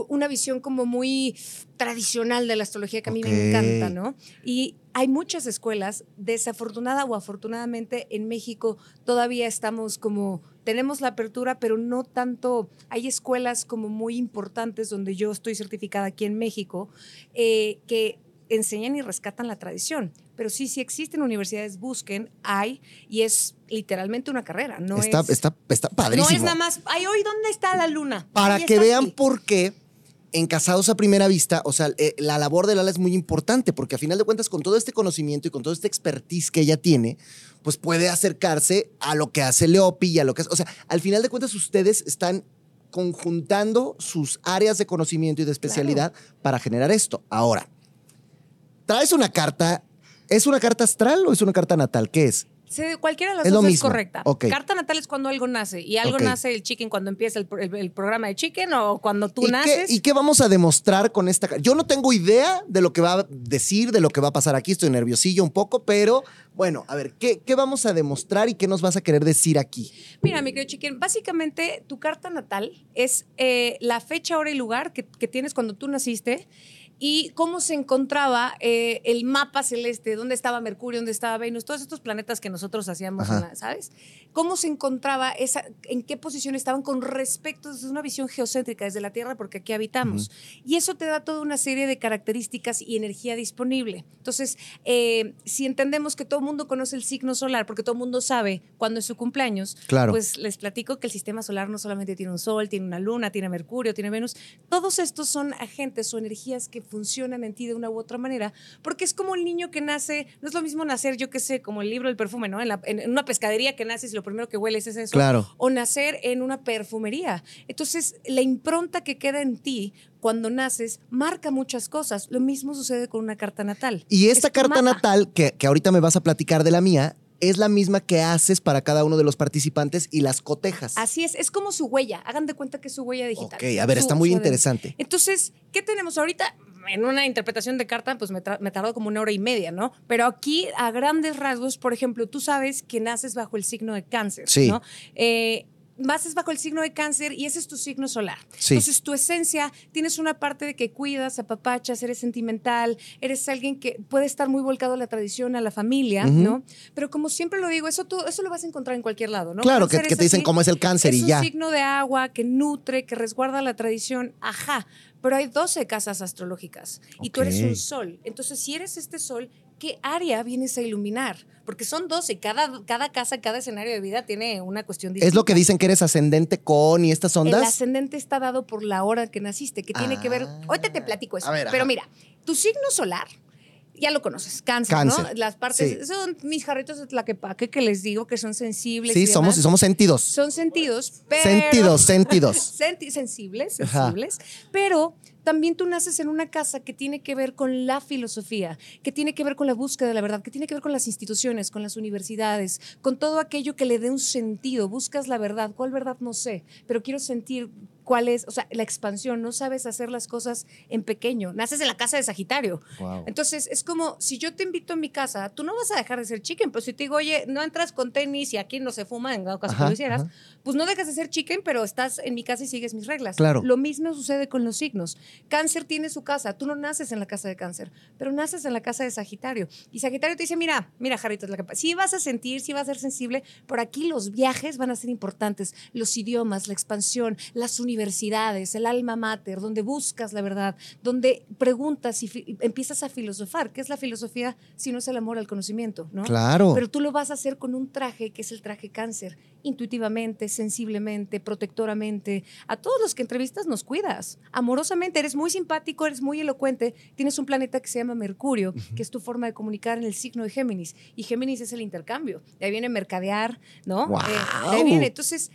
una visión como muy tradicional de la astrología que a mí me encanta, ¿no? Y hay muchas escuelas, desafortunada o afortunadamente en México todavía estamos como, tenemos la apertura, pero no tanto, hay escuelas como muy importantes donde yo estoy certificada aquí en México, eh, que enseñan y rescatan la tradición. pero sí, sí existen universidades, busquen, hay, y es literalmente una carrera. No está, es, está, está padrísimo. No es nada más, ay, hoy, ¿dónde está la luna? Para que vean aquí. por qué en Casados a Primera Vista, o sea, eh, la labor de Lala es muy importante, porque a final de cuentas, con todo este conocimiento y con todo este expertise que ella tiene, pues puede acercarse a lo que hace Leopi y a lo que hace. O sea, al final de cuentas, ustedes están conjuntando sus áreas de conocimiento y de especialidad para generar esto. Ahora, traes una carta. ¿Es una carta astral o es una carta natal? ¿Qué es? Cualquiera de las Es dos lo es correcta. Carta natal es cuando algo nace. Y algo nace el chicken cuando empieza el, el- el programa de chicken o cuando tú ¿Y qué, naces. ¿Y qué vamos a demostrar con esta carta? Yo no tengo idea de lo que va a decir, de lo que va a pasar aquí. Estoy nerviosillo un poco, pero bueno, a ver, ¿qué, qué vamos a demostrar y qué nos vas a querer decir aquí? Mira, mi querido chicken, básicamente tu carta natal es eh, la fecha, hora y lugar que, que tienes cuando tú naciste y cómo se encontraba eh, el mapa celeste, dónde estaba Mercurio, dónde estaba Venus, todos estos planetas que nosotros hacíamos, ¿sabes? Cómo se encontraba, esa, en qué posición estaban con respecto desde una visión geocéntrica desde la Tierra, porque aquí habitamos. Y eso te da toda una serie de características y energía disponible. Entonces, eh, si entendemos que todo el mundo conoce el signo solar, porque todo el mundo sabe cuándo es su cumpleaños, Claro. pues les platico que el sistema solar no solamente tiene un sol, tiene una luna, tiene Mercurio, tiene Venus. Todos estos son agentes o energías que funcionan en ti de una u otra manera, porque es como el niño que nace, no es lo mismo nacer, yo qué sé, como el libro del perfume, ¿no? En, la- en- una pescadería que naces y lo primero que hueles es eso. Claro. O nacer en una perfumería. Entonces, la impronta que queda en ti cuando naces marca muchas cosas. Lo mismo sucede con una carta natal. Y esta Es carta mapa. natal, que, que ahorita me vas a platicar de la mía, es la misma que haces para cada uno de los participantes y las cotejas. Así es, es como su huella. Hagan de cuenta que es su huella digital. Ok, a ver, Su- está muy interesante. Entonces, ¿qué tenemos ahorita? En una interpretación de carta, pues me, me tardó como una hora y media, ¿no? Pero aquí, a grandes rasgos, por ejemplo, tú sabes que naces bajo el signo de cáncer, Sí. ¿no? Eh, naces bajo el signo de cáncer y ese es tu signo solar. Sí. Entonces, tu esencia, tienes una parte de que cuidas, apapachas, eres sentimental, eres alguien que puede estar muy volcado a la tradición, a la familia. ¿no? Pero como siempre lo digo, eso, tú, eso lo vas a encontrar en cualquier lado, ¿no? claro, que, es te dicen así. cómo es el cáncer Es y un ya. signo de agua que nutre, que resguarda la tradición. Ajá. Pero hay 12 casas astrológicas y tú eres un sol. Entonces, si eres este sol, ¿qué área vienes a iluminar? Porque son 12. Cada, cada casa, cada escenario de vida tiene una cuestión distinta. Es lo que dicen que eres ascendente con y estas El ondas. ascendente está dado por la hora que naciste, que tiene que ver. Ah. Ahorita te platico eso. Ver, pero ajá. mira, tu signo solar. Ya lo conoces, cáncer, Cáncer, ¿no? Las partes, sí. son mis jarritos de tlaquepaque que les digo que son sensibles. sí, y somos, somos sentidos. Son sentidos, pero... Sentidos, sentidos. Senti- sensibles, Ajá. sensibles, pero también tú naces en una casa que tiene que ver con la filosofía, que tiene que ver con la búsqueda de la verdad, que tiene que ver con las instituciones, con las universidades, con todo aquello que le dé un sentido. Buscas la verdad. ¿Cuál verdad? No sé, pero quiero sentir cuál es, o sea, la expansión. No sabes hacer las cosas en pequeño. Naces en la casa de Sagitario. Wow. Entonces, es como si yo te invito a mi casa, tú no vas a dejar de ser chicken, pero si te digo, oye, no entras con tenis y aquí no se fuma, en dado caso que lo hicieras, ajá. pues no dejas de ser chicken, pero estás en mi casa y sigues mis reglas. Claro. Lo mismo sucede con los signos. Cáncer tiene su casa, tú no naces en la casa de cáncer, pero naces en la casa de Sagitario. Y Sagitario te dice, mira, mira, Jarrito, sí vas a sentir, sí vas a ser sensible, por aquí los viajes van a ser importantes, los idiomas, la expansión, las universidades, el alma mater, donde buscas la verdad, donde preguntas y empiezas a filosofar. ¿Qué es la filosofía si no es el amor al conocimiento? ¿no? Claro. Pero tú lo vas a hacer con un traje que es el traje cáncer, intuitivamente, sensiblemente, protectoramente. A todos los que entrevistas nos cuidas, amorosamente, eres muy simpático, eres muy elocuente, tienes un planeta que se llama Mercurio, que es tu forma de comunicar en el signo de Géminis, y Géminis es el intercambio, de ahí viene mercadear, ¿no? ¡Guau! Eh, de ahí viene, entonces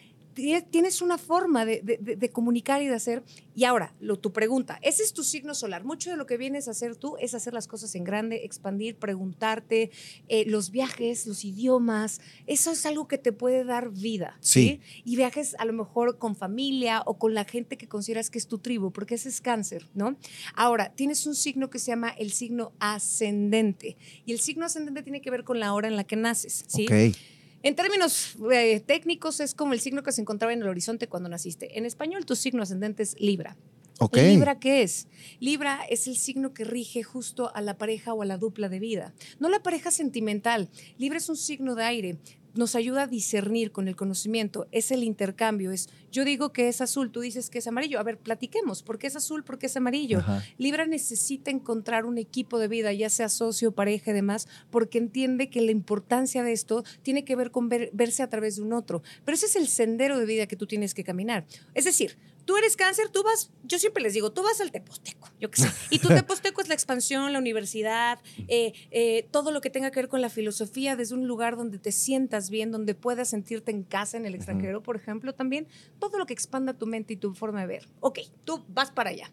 tienes una forma de, de- de- de comunicar y de hacer. Y ahora, lo, tu pregunta, ese es tu signo solar. Mucho de lo que vienes a hacer tú es hacer las cosas en grande, expandir, preguntarte, eh, los viajes, los idiomas. Eso es algo que te puede dar vida. Sí. ¿sí? Y viajes a lo mejor con familia o con la gente que consideras que es tu tribu, porque ese es cáncer, ¿no? Ahora, tienes un signo que se llama el signo ascendente. Y el signo ascendente tiene que ver con la hora en la que naces, ¿sí? Ok. En términos eh, técnicos, es como el signo que se encontraba en el horizonte cuando naciste. En español, tu signo ascendente es Libra. Ok. ¿Libra qué es? Libra es el signo que rige justo a la pareja o a la dupla de vida. No la pareja sentimental. Libra es un signo de aire. Nos ayuda a discernir con el conocimiento, es el intercambio, es yo digo que es azul, tú dices que es amarillo, a ver, platiquemos, ¿por qué es azul, por qué es amarillo? Ajá. Libra necesita encontrar un equipo de vida, ya sea socio, pareja y demás, porque entiende que la importancia de esto tiene que ver con ver- verse a través de un otro, pero ese es el sendero de vida que tú tienes que caminar. Es decir, tú eres cáncer, tú vas, yo siempre les digo, tú vas al Teposteco, yo qué sé. Y tu Teposteco es la expansión, la universidad, eh, eh, todo lo que tenga que ver con la filosofía, desde un lugar donde te sientas bien, donde puedas sentirte en casa en el extranjero, por ejemplo, también, todo lo que expanda tu mente y tu forma de ver. Ok, tú vas para allá.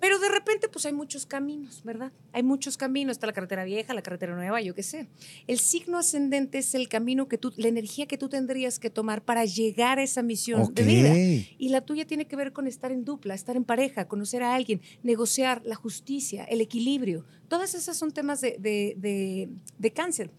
Pero de repente, pues hay muchos caminos, ¿verdad? Hay muchos caminos. Está la carretera vieja, la carretera nueva, yo qué sé. El signo ascendente es el camino que tú, la energía que tú tendrías que tomar para llegar a esa misión de vida. Y la tuya tiene que ver con estar en dupla, estar en pareja, conocer a alguien, negociar la justicia, el equilibrio. Todas esas son temas de, de- de- de cáncer.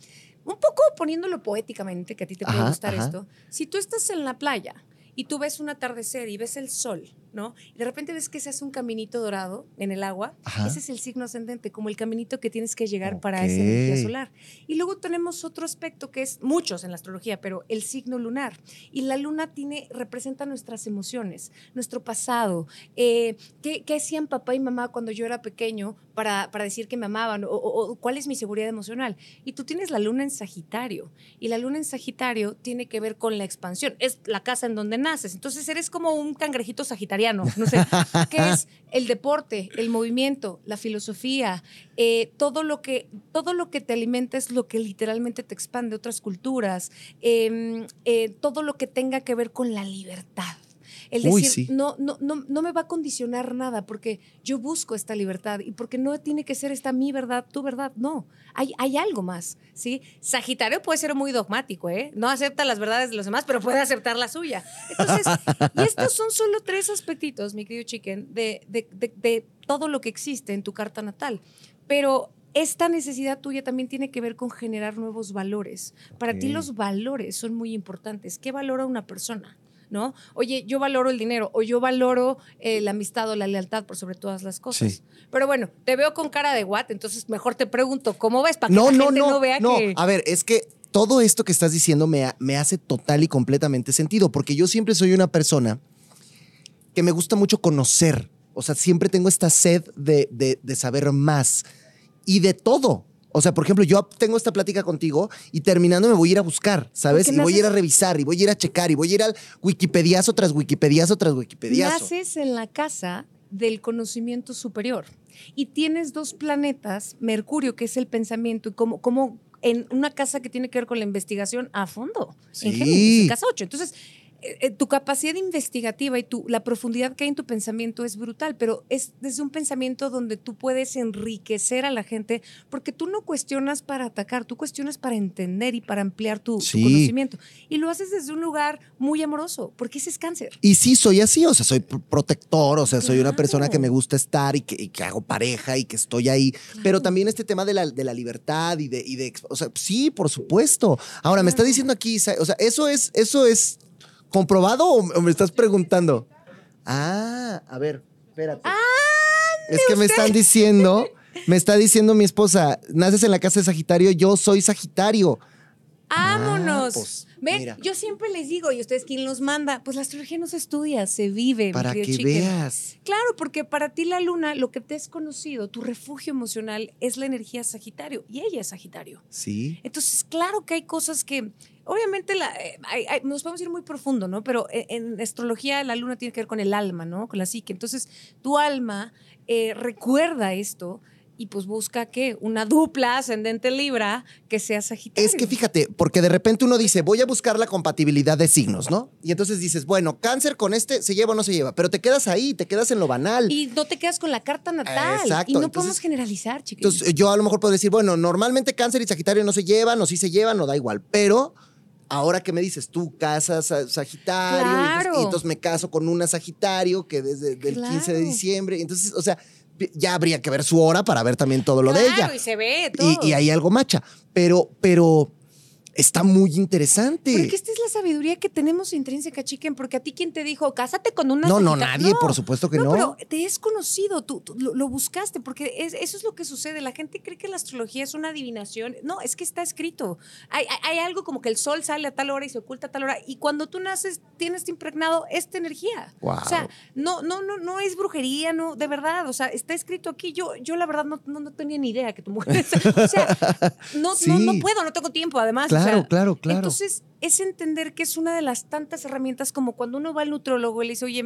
Un poco poniéndolo poéticamente, que a ti te puede Ajá, gustar ajá. esto. Si tú estás en la playa y tú ves un atardecer y ves el sol, ¿no? Y de repente ves que se hace un caminito dorado en el agua, Ajá. ese es el signo ascendente, como el caminito que tienes que llegar para esa energía solar. Y luego tenemos otro aspecto que es muchos en la astrología, pero el signo lunar. Y la luna tiene, representa nuestras emociones, nuestro pasado. Eh, ¿qué, qué hacían papá y mamá cuando yo era pequeño para, para decir que me amaban? O, o- o cuál es mi seguridad emocional? Y tú tienes la luna en Sagitario. Y la luna en Sagitario tiene que ver con la expansión. Es la casa en donde naces. Entonces eres como un cangrejito sagitariano. No sé. ¿Qué es el deporte, el movimiento, la filosofía? eh, todo, lo que, todo lo que te alimenta es lo que literalmente te expande otras culturas. eh, eh, todo lo que tenga que ver con la libertad. El Uy, decir, sí. no, no, no, no me va a condicionar nada porque yo busco esta libertad y porque no tiene que ser esta mi verdad, tu verdad. No, hay, hay algo más, ¿sí? Sagitario puede ser muy dogmático, ¿eh? No acepta las verdades de los demás, pero puede aceptar la suya. Entonces, y estos son solo tres aspectitos, mi querido Chicken, de, de, de- de todo lo que existe en tu carta natal. Pero esta necesidad tuya también tiene que ver con generar nuevos valores. Para ti los valores son muy importantes. ¿Qué valora una persona? ¿No? Oye, yo valoro el dinero o yo valoro eh, la amistad o la lealtad por sobre todas las cosas. Sí. Pero bueno, te veo con cara de what, entonces mejor te pregunto, ¿cómo ves? Para que No, la no, gente no. no, vea no. que... A ver, es que todo esto que estás diciendo me, ha- me hace total y completamente sentido, porque yo siempre soy una persona que me gusta mucho conocer. O sea, siempre tengo esta sed de, de- de saber más y de todo. O sea, por ejemplo, yo tengo esta plática contigo y terminando me voy a ir a buscar, ¿sabes? Y voy a ir a revisar y voy a ir a checar y voy a ir al Wikipediazo tras Wikipediazo tras Wikipediazo. Naces en la casa del conocimiento superior y tienes dos planetas, Mercurio, que es el pensamiento, y como, como en una casa que tiene que ver con la investigación a fondo, en Sí. Géminis, en casa 8. Entonces, eh, eh, tu capacidad investigativa y tu, la profundidad que hay en tu pensamiento es brutal, pero es desde un pensamiento donde tú puedes enriquecer a la gente, porque tú no cuestionas para atacar, tú cuestionas para entender y para ampliar tu, conocimiento. Y lo haces desde un lugar muy amoroso, porque ese es cáncer. Y sí, soy así, o sea, soy pr- protector, o sea, soy una persona que me gusta estar y que, y que hago pareja y que estoy ahí. Pero también este tema de la, de la libertad y de, y de, o sea, sí, por supuesto. Ahora, me está diciendo aquí, o sea, ¿eso es, eso es comprobado o, me estás preguntando? Ah, a ver, espérate. es que me están diciendo, me está diciendo mi esposa, naces en la casa de Sagitario, yo soy Sagitario. ¡Vámonos! Ah, pues, Ven, mira. yo siempre les digo, ¿y ustedes quién los manda? Pues la astrología no se estudia, se vive. Para que veas. Claro, porque para ti la luna, lo que te es conocido, tu refugio emocional, es la energía Sagitario. Y ella es Sagitario. Sí. Entonces, claro que hay cosas que, obviamente, la, eh, hay- hay- nos podemos ir muy profundo, ¿no? Pero en, en astrología la luna tiene que ver con el alma, ¿no? Con la psique. Entonces, tu alma eh, recuerda esto y pues busca que una dupla ascendente Libra que sea Sagitario. Es que fíjate, porque de repente uno dice, voy a buscar la compatibilidad de signos, ¿no? Y entonces dices, bueno, cáncer con este, ¿se lleva o no se lleva? Pero te quedas ahí, te quedas en lo banal. Y no te quedas con la carta natal. Exacto, Y no entonces- podemos generalizar, chiquitos. Entonces yo a lo mejor puedo decir, bueno, normalmente cáncer y sagitario no se llevan, o sí se llevan, no da igual. Pero ahora que me dices, tú casas a Sagitario, y entonces- Claro. y entonces me caso con una Sagitario que desde el 15 de diciembre. Entonces, o sea, ya habría que ver su hora para ver también todo lo de Claro, ella. y se ve todo. y, y hay algo macha. Pero, pero está muy interesante. Porque esta es la sabiduría que tenemos intrínseca, chicken, porque a ti quién te dijo, cásate con una No, no, Sagitario?" nadie, por supuesto que no. pero te es conocido, tú, tú lo, lo buscaste, porque es- eso es lo que sucede. La gente cree que la astrología es una adivinación. No, es que está escrito. Hay, hay- hay algo como que el sol sale a tal hora y se oculta a tal hora, y cuando tú naces tienes impregnado esta energía. Wow. O sea, no, no, no, no es brujería, no, de verdad. O sea, está escrito aquí. Yo, yo la verdad no, no, no tenía ni idea que tu mujer. o sea, no, Sí. no, no puedo, no tengo tiempo, además. o Claro, sea, claro, claro. Entonces, es entender que es una de las tantas herramientas como cuando uno va al nutriólogo y le dice, oye,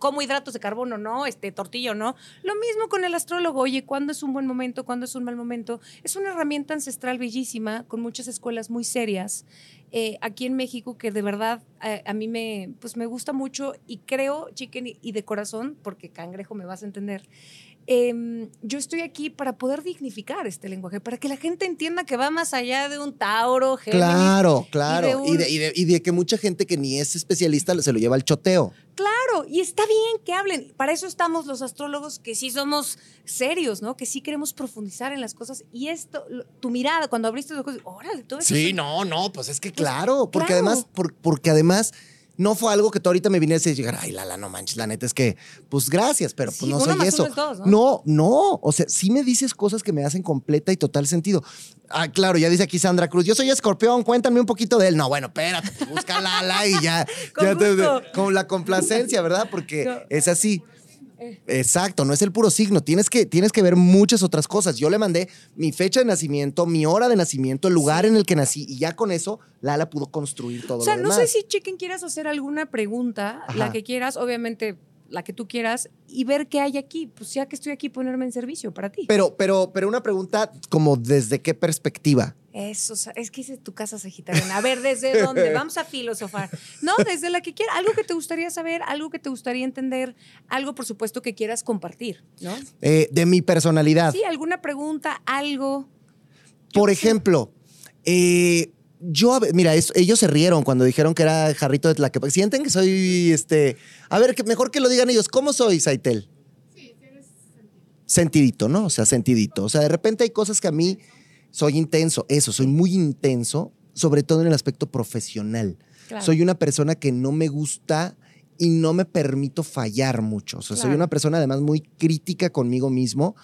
¿cómo hidratos de carbono? No, este, tortillo, no. Lo mismo con el astrólogo, oye, ¿cuándo es un buen momento? ¿Cuándo es un mal momento? Es una herramienta ancestral bellísima, con muchas escuelas muy serias. eh, aquí en México, que de verdad eh, a mí me, pues me gusta mucho y creo, chicken, y, y de corazón, porque cangrejo me vas a entender, em, yo estoy aquí para poder dignificar este lenguaje, para que la gente entienda que va más allá de un Tauro, Géminis. Claro, claro. de Y de, y de- y de que mucha gente que ni es especialista se lo lleva al choteo. Claro, y está bien que hablen. Para eso estamos los astrólogos que sí somos serios, ¿no? Que sí queremos profundizar en las cosas. Y esto, tu mirada, cuando abriste los ojos, órale, todo eso. Sí, no, no, pues es que claro, porque claro. además, por- porque además no fue algo que tú ahorita me viniese a llegar, ay, Lala, no manches, la neta es que, pues gracias, pero pues Sí, no soy eso. uno es dos, ¿no? no, no, o sea, sí me dices cosas que me hacen completa y total sentido. Ah, claro, ya dice aquí Sandra Cruz, yo soy escorpión, cuéntame un poquito de él. No, bueno, espérate, busca Lala y ya, Con ya te- con la complacencia, ¿verdad? Porque No. es así. Eh. Exacto, no es el puro signo, tienes que, tienes que ver muchas otras cosas. Yo le mandé mi fecha de nacimiento, mi hora de nacimiento, el lugar en el que nací y ya con eso Lala pudo construir todo O sea, lo no sé si, Chicken, quieras hacer alguna pregunta, Ajá. la que quieras, obviamente la que tú quieras, y ver qué hay aquí. Pues ya que estoy aquí, ponerme en servicio para ti. Pero, pero, pero una pregunta como desde qué perspectiva. Eso, es que es tu casa sagitariana. A ver, ¿desde dónde? Vamos a filosofar. No, desde la que quieras. Algo que te gustaría saber, algo que te gustaría entender, algo, por supuesto, que quieras compartir, ¿no? Eh, de mi personalidad. Sí, alguna pregunta, algo. Por ejemplo, eh, yo, mira, es- ellos se rieron cuando dijeron que era jarrito de Tlaquepaque. Sienten que soy, este, a ver, que mejor que lo digan ellos. ¿Cómo soy, Saitel? Sentidito, ¿no? O sea, sentidito. O sea, de repente hay cosas que a mí soy intenso. Eso, soy muy intenso, sobre todo en el aspecto profesional. Claro. Soy una persona que no me gusta y no me permito fallar mucho. O sea, soy una persona además muy crítica conmigo mismo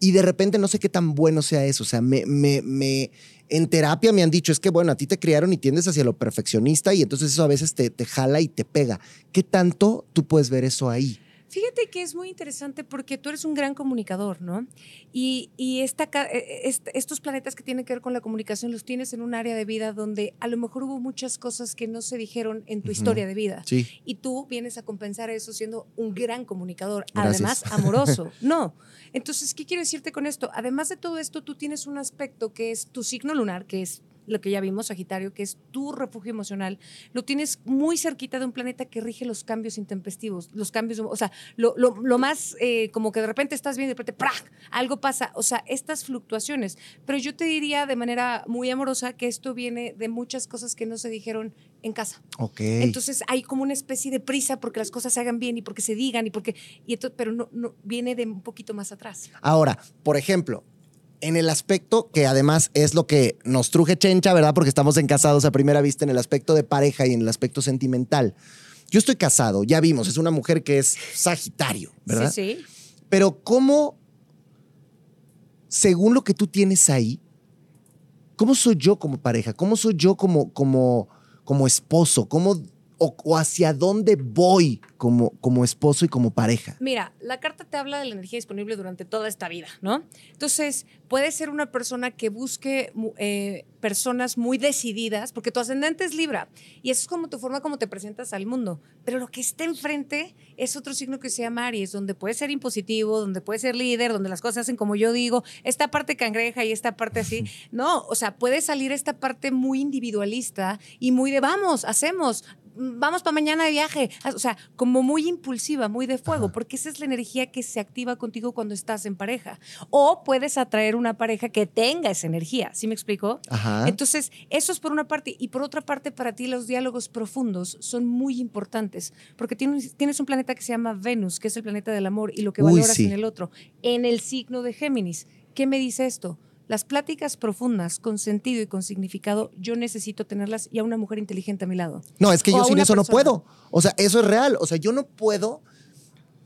y de repente no sé qué tan bueno sea eso. O sea, me, me, me- en terapia me han dicho, es que bueno, a ti te criaron y tiendes hacia lo perfeccionista y entonces eso a veces te, te jala y te pega. ¿Qué tanto tú puedes ver eso ahí? Fíjate que es muy interesante porque tú eres un gran comunicador, ¿no? Y, y esta, ca- eh, est- estos planetas que tienen que ver con la comunicación los tienes en un área de vida donde a lo mejor hubo muchas cosas que no se dijeron en tu historia de vida. Sí. Y tú vienes a compensar eso siendo un gran comunicador, Gracias. además amoroso. No. Entonces, ¿qué quiero decirte con esto? Además de todo esto, tú tienes un aspecto que es tu signo lunar, que es lo que ya vimos, Sagitario, que es tu refugio emocional. Lo tienes muy cerquita de un planeta que rige los cambios intempestivos, los cambios, o sea, lo, lo- lo más eh, como que de repente estás bien y de repente ¡prac! algo pasa, o sea, estas fluctuaciones. Pero yo te diría de manera muy amorosa que esto viene de muchas cosas que no se dijeron en casa. Ok. Entonces hay como una especie de prisa porque las cosas se hagan bien y porque se digan y porque y esto, pero no, no viene de un poquito más atrás. Ahora, por ejemplo, en el aspecto que además es lo que nos truje chencha, ¿verdad? Porque estamos en casados a primera vista en el aspecto de pareja y en el aspecto sentimental. Yo estoy casado, ya vimos, es una mujer que es Sagitario, ¿verdad? Sí, sí. Pero ¿cómo, según lo que tú tienes ahí, cómo soy yo como pareja? ¿Cómo soy yo como, como, como esposo? ¿Cómo, o, o hacia dónde voy como, como esposo y como pareja? Mira, la carta te habla de la energía disponible durante toda esta vida, ¿no? Entonces, puedes ser una persona que busque eh, personas muy decididas, porque tu ascendente es Libra, y eso es como tu forma como te presentas al mundo. Pero lo que está enfrente es otro signo que se llama Aries, donde puedes ser impositivo, donde puedes ser líder, donde las cosas se hacen como yo digo, esta parte cangreja y esta parte así. No, o sea, puede salir esta parte muy individualista y muy de vamos, hacemos, vamos para mañana de viaje. O sea, como muy impulsiva, muy de fuego, porque esa es la energía que se activa contigo cuando estás en pareja. O puedes atraer una pareja que tenga esa energía, ¿sí me explico? Ajá. Entonces, eso es por una parte. Y por otra parte, para ti los diálogos profundos son muy importantes, porque tienes, tienes un planeta que se llama Venus, que es el planeta del amor y lo que Uy, valoras sí. en el otro, en el signo de Géminis. ¿Qué me dice esto? Las pláticas profundas, con sentido y con significado, yo necesito tenerlas y a una mujer inteligente a mi lado. No, es que O yo sin eso no puedo. O sea, eso es real. O sea, yo no puedo.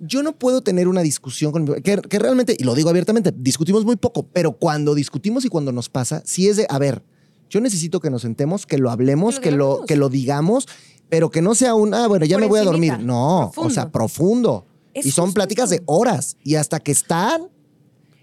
Yo no puedo tener una discusión con mi que, que realmente, y lo digo abiertamente, discutimos muy poco, pero cuando discutimos y cuando nos pasa, sí es de, a ver, yo necesito que nos sentemos, que lo hablemos, Que que lo que lo digamos, pero que no sea un, ah, bueno, ya Por me voy a dormir. No, o sea, profundo. Es y son justo pláticas de horas. Y hasta que están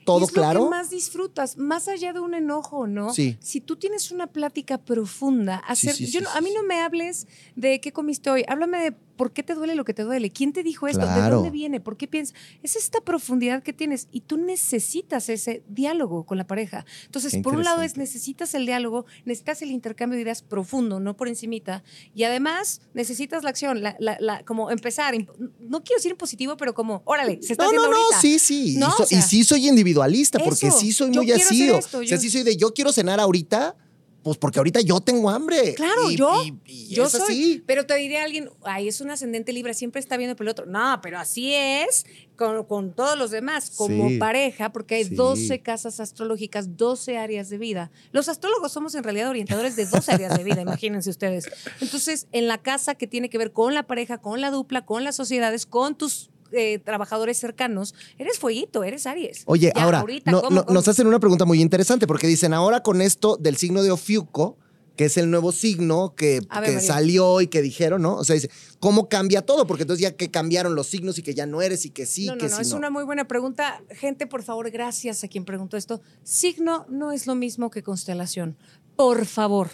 todo Y es claro. Lo que más disfrutas, más allá de un enojo, ¿no? Sí. Si tú tienes una plática profunda, hacer, sí, yo sí, sí, a mí no me hables de qué comiste hoy, háblame de por qué te duele lo que te duele, quién te dijo esto, de Claro. dónde viene, por qué piensas. Es esta profundidad que tienes y tú necesitas ese diálogo con la pareja. Entonces, por un lado es necesitas el diálogo, necesitas el intercambio de ideas profundo, no por encimita, y además necesitas la acción, la, la- la- como empezar, no quiero decir en positivo, pero como, órale, se está No, haciendo no, no, ahorita. sí, sí. No, y, so- o sea, y sí soy individualista, porque eso, sí soy muy quiero así. hacer o- esto, o sea, yo- sí soy de yo quiero cenar ahorita, pues porque ahorita yo tengo hambre. Claro, Y- yo, y- y yo es soy. así. Pero te diría alguien, ay, es un ascendente libre, siempre está viendo por el otro. No, pero así es con, con todos los demás, como Sí. pareja, porque hay Sí. 12 casas astrológicas, 12 áreas de vida. Los astrólogos somos en realidad orientadores de 12 áreas de vida, imagínense ustedes. Entonces, en la casa que tiene que ver con la pareja, con la dupla, con las sociedades, con tus eh, trabajadores cercanos, eres fueguito, eres Aries. Oye, Ya, ahora, ahorita, no- ¿cómo, no- cómo? nos hacen una pregunta muy interesante porque dicen, ahora con esto del signo de Ofiuco, que es el nuevo signo que, ver, salió y que dijeron, ¿no? O sea, dice, ¿cómo cambia todo? Porque entonces ya que cambiaron los signos y que ya no eres y que sí, no, no, que no, sí es no. una muy buena pregunta. Gente, por favor, gracias a quien preguntó esto. Signo no es lo mismo que constelación. Por favor.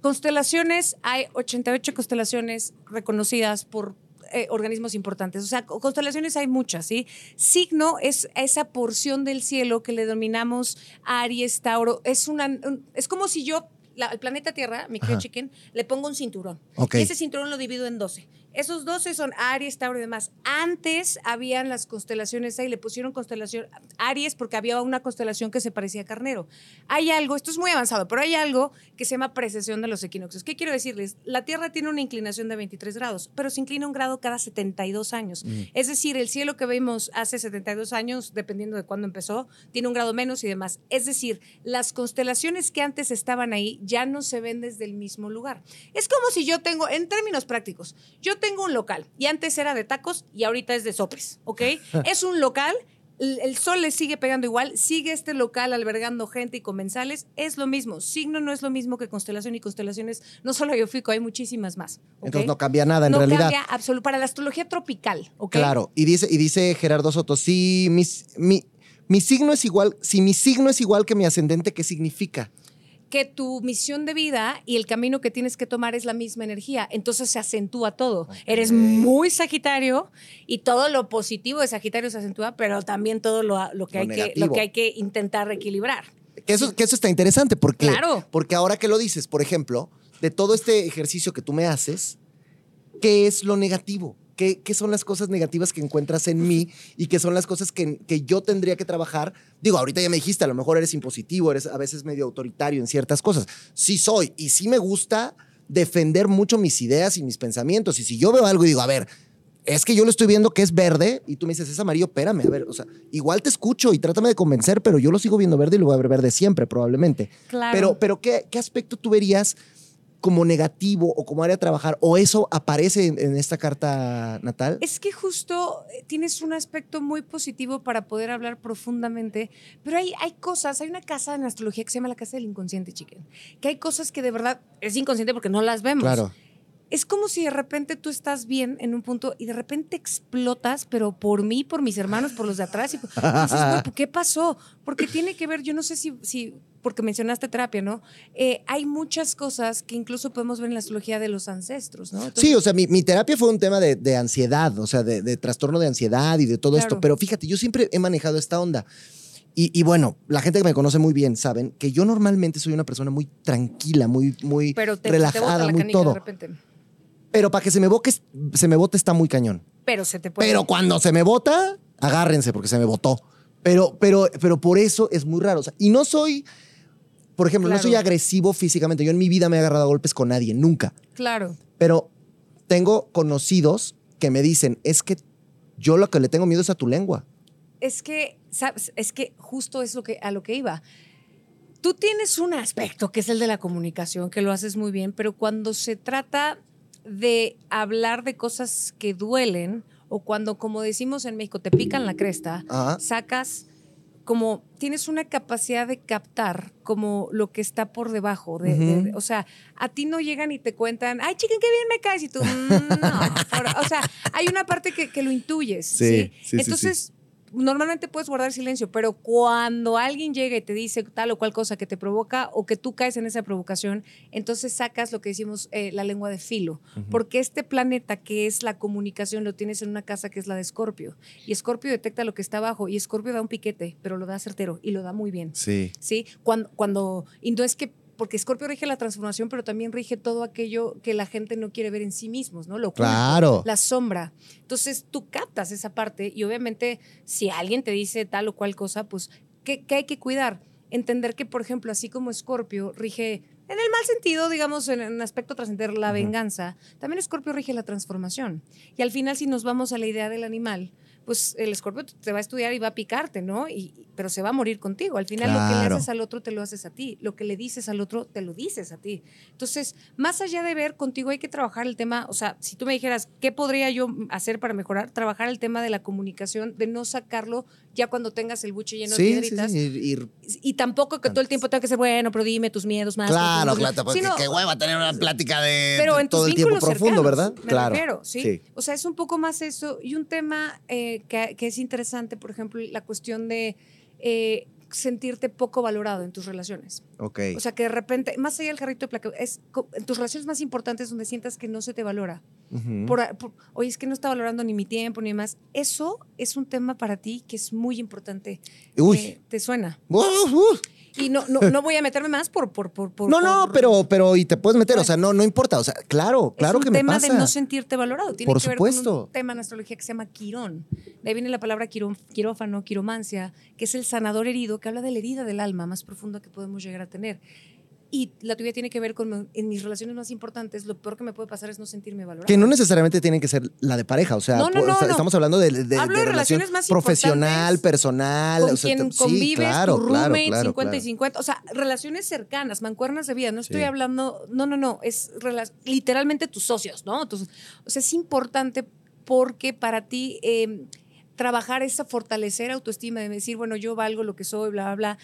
Constelaciones, hay 88 constelaciones reconocidas por eh, organismos importantes. O sea, co- constelaciones hay muchas, ¿sí? Signo es esa porción del cielo que le denominamos Aries, Tauro. Es, una, un- es como si yo, la- el planeta Tierra, mi querido chicken, le pongo un cinturón. Y ese cinturón lo divido en 12. Esos 12 son Aries, Tauro y demás. Antes habían las constelaciones ahí, le pusieron constelación Aries porque había una constelación que se parecía a Carnero. Hay algo, esto es muy avanzado, pero hay algo que se llama precesión de los equinoccios. ¿Qué quiero decirles? La Tierra tiene una inclinación de 23 grados, pero se inclina un grado cada 72 años. Es decir, el cielo que vimos hace 72 años, dependiendo de cuándo empezó, tiene un grado menos y demás. Es decir, las constelaciones que antes estaban ahí ya no se ven desde el mismo lugar. Es como si yo tengo, en términos prácticos, yo tengo un local y antes era de tacos y ahorita es de sopes, ¿ok? es un local. El sol le sigue pegando igual, sigue este local albergando gente y comensales, es lo mismo. Signo no es lo mismo que constelación y constelaciones, no solo hay Ofico, hay muchísimas más. Entonces no cambia nada en no realidad. cambia absoluto para la astrología tropical, ¿ok? Claro, y dice, y dice Gerardo Soto, si mis- mi, mi signo es igual, si mi signo es igual que mi ascendente, ¿qué significa? Que tu misión de vida y el camino que tienes que tomar es la misma energía. Entonces se acentúa todo. Eres muy Sagitario y todo lo positivo de Sagitario se acentúa, pero también todo lo, lo que, Lo hay que, lo que hay que intentar equilibrar. Que eso, que eso está interesante porque, Claro. porque ahora que lo dices, por ejemplo, de todo este ejercicio que tú me haces, ¿qué es lo negativo? ¿Qué, qué son las cosas negativas que encuentras en mí y qué son las cosas que, que yo tendría que trabajar? Digo, ahorita ya me dijiste, a lo mejor eres impositivo, eres a veces medio autoritario en ciertas cosas. Sí soy y sí me gusta defender mucho mis ideas y mis pensamientos. Y si yo veo algo y digo, a ver, es que yo lo estoy viendo que es verde y tú me dices, es amarillo, espérame, a ver, o sea, igual te escucho y trátame de convencer, pero yo lo sigo viendo verde y lo voy a ver verde siempre, probablemente. Claro. Pero, pero ¿qué, qué aspecto tú verías como negativo o como área a trabajar? ¿O eso aparece en, en esta carta natal? Es que justo eh, tienes un aspecto muy positivo para poder hablar profundamente, pero hay, hay cosas, hay una casa en astrología que se llama la casa del inconsciente, chiquen, que hay cosas que de verdad es inconsciente porque no las vemos. Claro. Es como si de repente tú estás bien en un punto y de repente explotas, pero por mí, por mis hermanos, por los de atrás. Y por- dices, "Güey, ¿por ¿qué pasó? Porque tiene que ver, yo no sé si, si porque mencionaste terapia, ¿no? Eh, hay muchas cosas que incluso podemos ver en la astrología de los ancestros, ¿no? Entonces, Sí, o sea, mi, mi terapia fue un tema de, de ansiedad, o sea, de, de trastorno de ansiedad y de todo esto. Pero fíjate, yo siempre he manejado esta onda. Y, y bueno, la gente que me conoce muy bien saben que yo normalmente soy una persona muy tranquila, muy, muy pero te, te relajada, la muy de todo. repente. Pero para que se me, boque, se me bote está muy cañón. Pero se te puede. Pero cuando se me bota, agárrense porque se me botó. Pero, pero, pero por eso es muy raro. O sea, y no soy, por ejemplo, no soy agresivo físicamente. Yo en mi vida me he agarrado a golpes con nadie, nunca. Claro. Pero tengo conocidos que me dicen, es que yo lo que le tengo miedo es a tu lengua. Es que, ¿sabes? Es que justo es lo que, a lo que iba. Tú tienes un aspecto que es el de la comunicación, que lo haces muy bien, pero cuando se trata de hablar de cosas que duelen o cuando, como decimos en México, te pican la cresta, Ajá. sacas como tienes una capacidad de captar como lo que está por debajo. De, o sea, a ti no llegan y te cuentan, ay, chiquen, qué bien me caes. Y tú, "Mm, no. O sea, hay una parte que, que lo intuyes. Sí, Sí, sí, sí. Normalmente puedes guardar silencio, pero cuando alguien llega y te dice tal o cual cosa que te provoca o que tú caes en esa provocación, entonces sacas lo que decimos eh, la lengua de filo. Porque este planeta que es la comunicación lo tienes en una casa que es la de Escorpio. Y Escorpio detecta lo que está abajo y Escorpio da un piquete, pero lo da certero y lo da muy bien. Sí. ¿sí? Cuando, cuando, y no es que, porque Escorpio rige la transformación, pero también rige todo aquello que la gente no quiere ver en sí mismos, ¿no? Lo oculto, Claro. la sombra. Entonces tú captas esa parte y obviamente si alguien te dice tal o cual cosa, pues, ¿qué, qué hay que cuidar? Entender que, por ejemplo, así como Escorpio rige, en el mal sentido, digamos, en un aspecto trascender la venganza, también Escorpio rige la transformación. Y al final, si nos vamos a la idea del animal, pues el escorpio te va a estudiar y va a picarte, ¿no? Y, pero se va a morir contigo. Al final lo que le haces al otro te lo haces a ti. Lo que le dices al otro te lo dices a ti. Entonces, más allá de ver, contigo hay que trabajar el tema, o sea, si tú me dijeras, ¿qué podría yo hacer para mejorar? Trabajar el tema de la comunicación, de no sacarlo ya cuando tengas el buche lleno de Sí, sí, piedritas. sí, ir- ir- Y tampoco que todo el tiempo tenga que ser, bueno, pero dime tus miedos más. Claro, profundos". claro, porque Sino- qué hueva tener una plática de pero en todo el tiempo profundo, cercanos, ¿verdad? Me claro. refiero, ¿sí? O sea, es un poco más eso. Y un tema eh, que, que es interesante, por ejemplo, la cuestión de eh, sentirte poco valorado en tus relaciones. Ok. O sea, que de repente, más allá del carrito de placa, es en tus relaciones más importantes donde sientas que no se te valora. Ujú. Por, por- oye, es que no está valorando ni mi tiempo ni más. Eso es un tema para ti que es muy importante. Uy. Eh, ¿Te suena? Uh, uh. Y no, no, no voy a meterme más por... por, por, por- No, no, por- pero, pero, y te puedes meter, o sea, no, no importa, o sea, claro, claro es que un me tema pasa. de no sentirte valorado. Tiene Por que ver con supuesto. un tema en astrología que se llama quirón. De ahí viene la palabra quirón- quirófano, quiromancia, que es el sanador herido, que habla de la herida del alma más profunda que podemos llegar a tener. Y la tuya tiene que ver con, en mis relaciones más importantes, lo peor que me puede pasar es no sentirme valorado. Que no necesariamente tiene que ser la de pareja, o sea, No, no, no, estamos hablando de, de- de Hablo de relación relaciones más profesional, importantes personal, con o sea, quien te- convives, sí, claro, tu roommate, claro, 50 y claro. 50, o sea, relaciones cercanas, mancuernas de vida, no estoy Sí. hablando, no, no, no, es literalmente tus socios, ¿no? Tus- o sea, es importante porque para ti eh, trabajar esa fortalecer autoestima, de decir, bueno, yo valgo lo que soy, bla, bla, bla,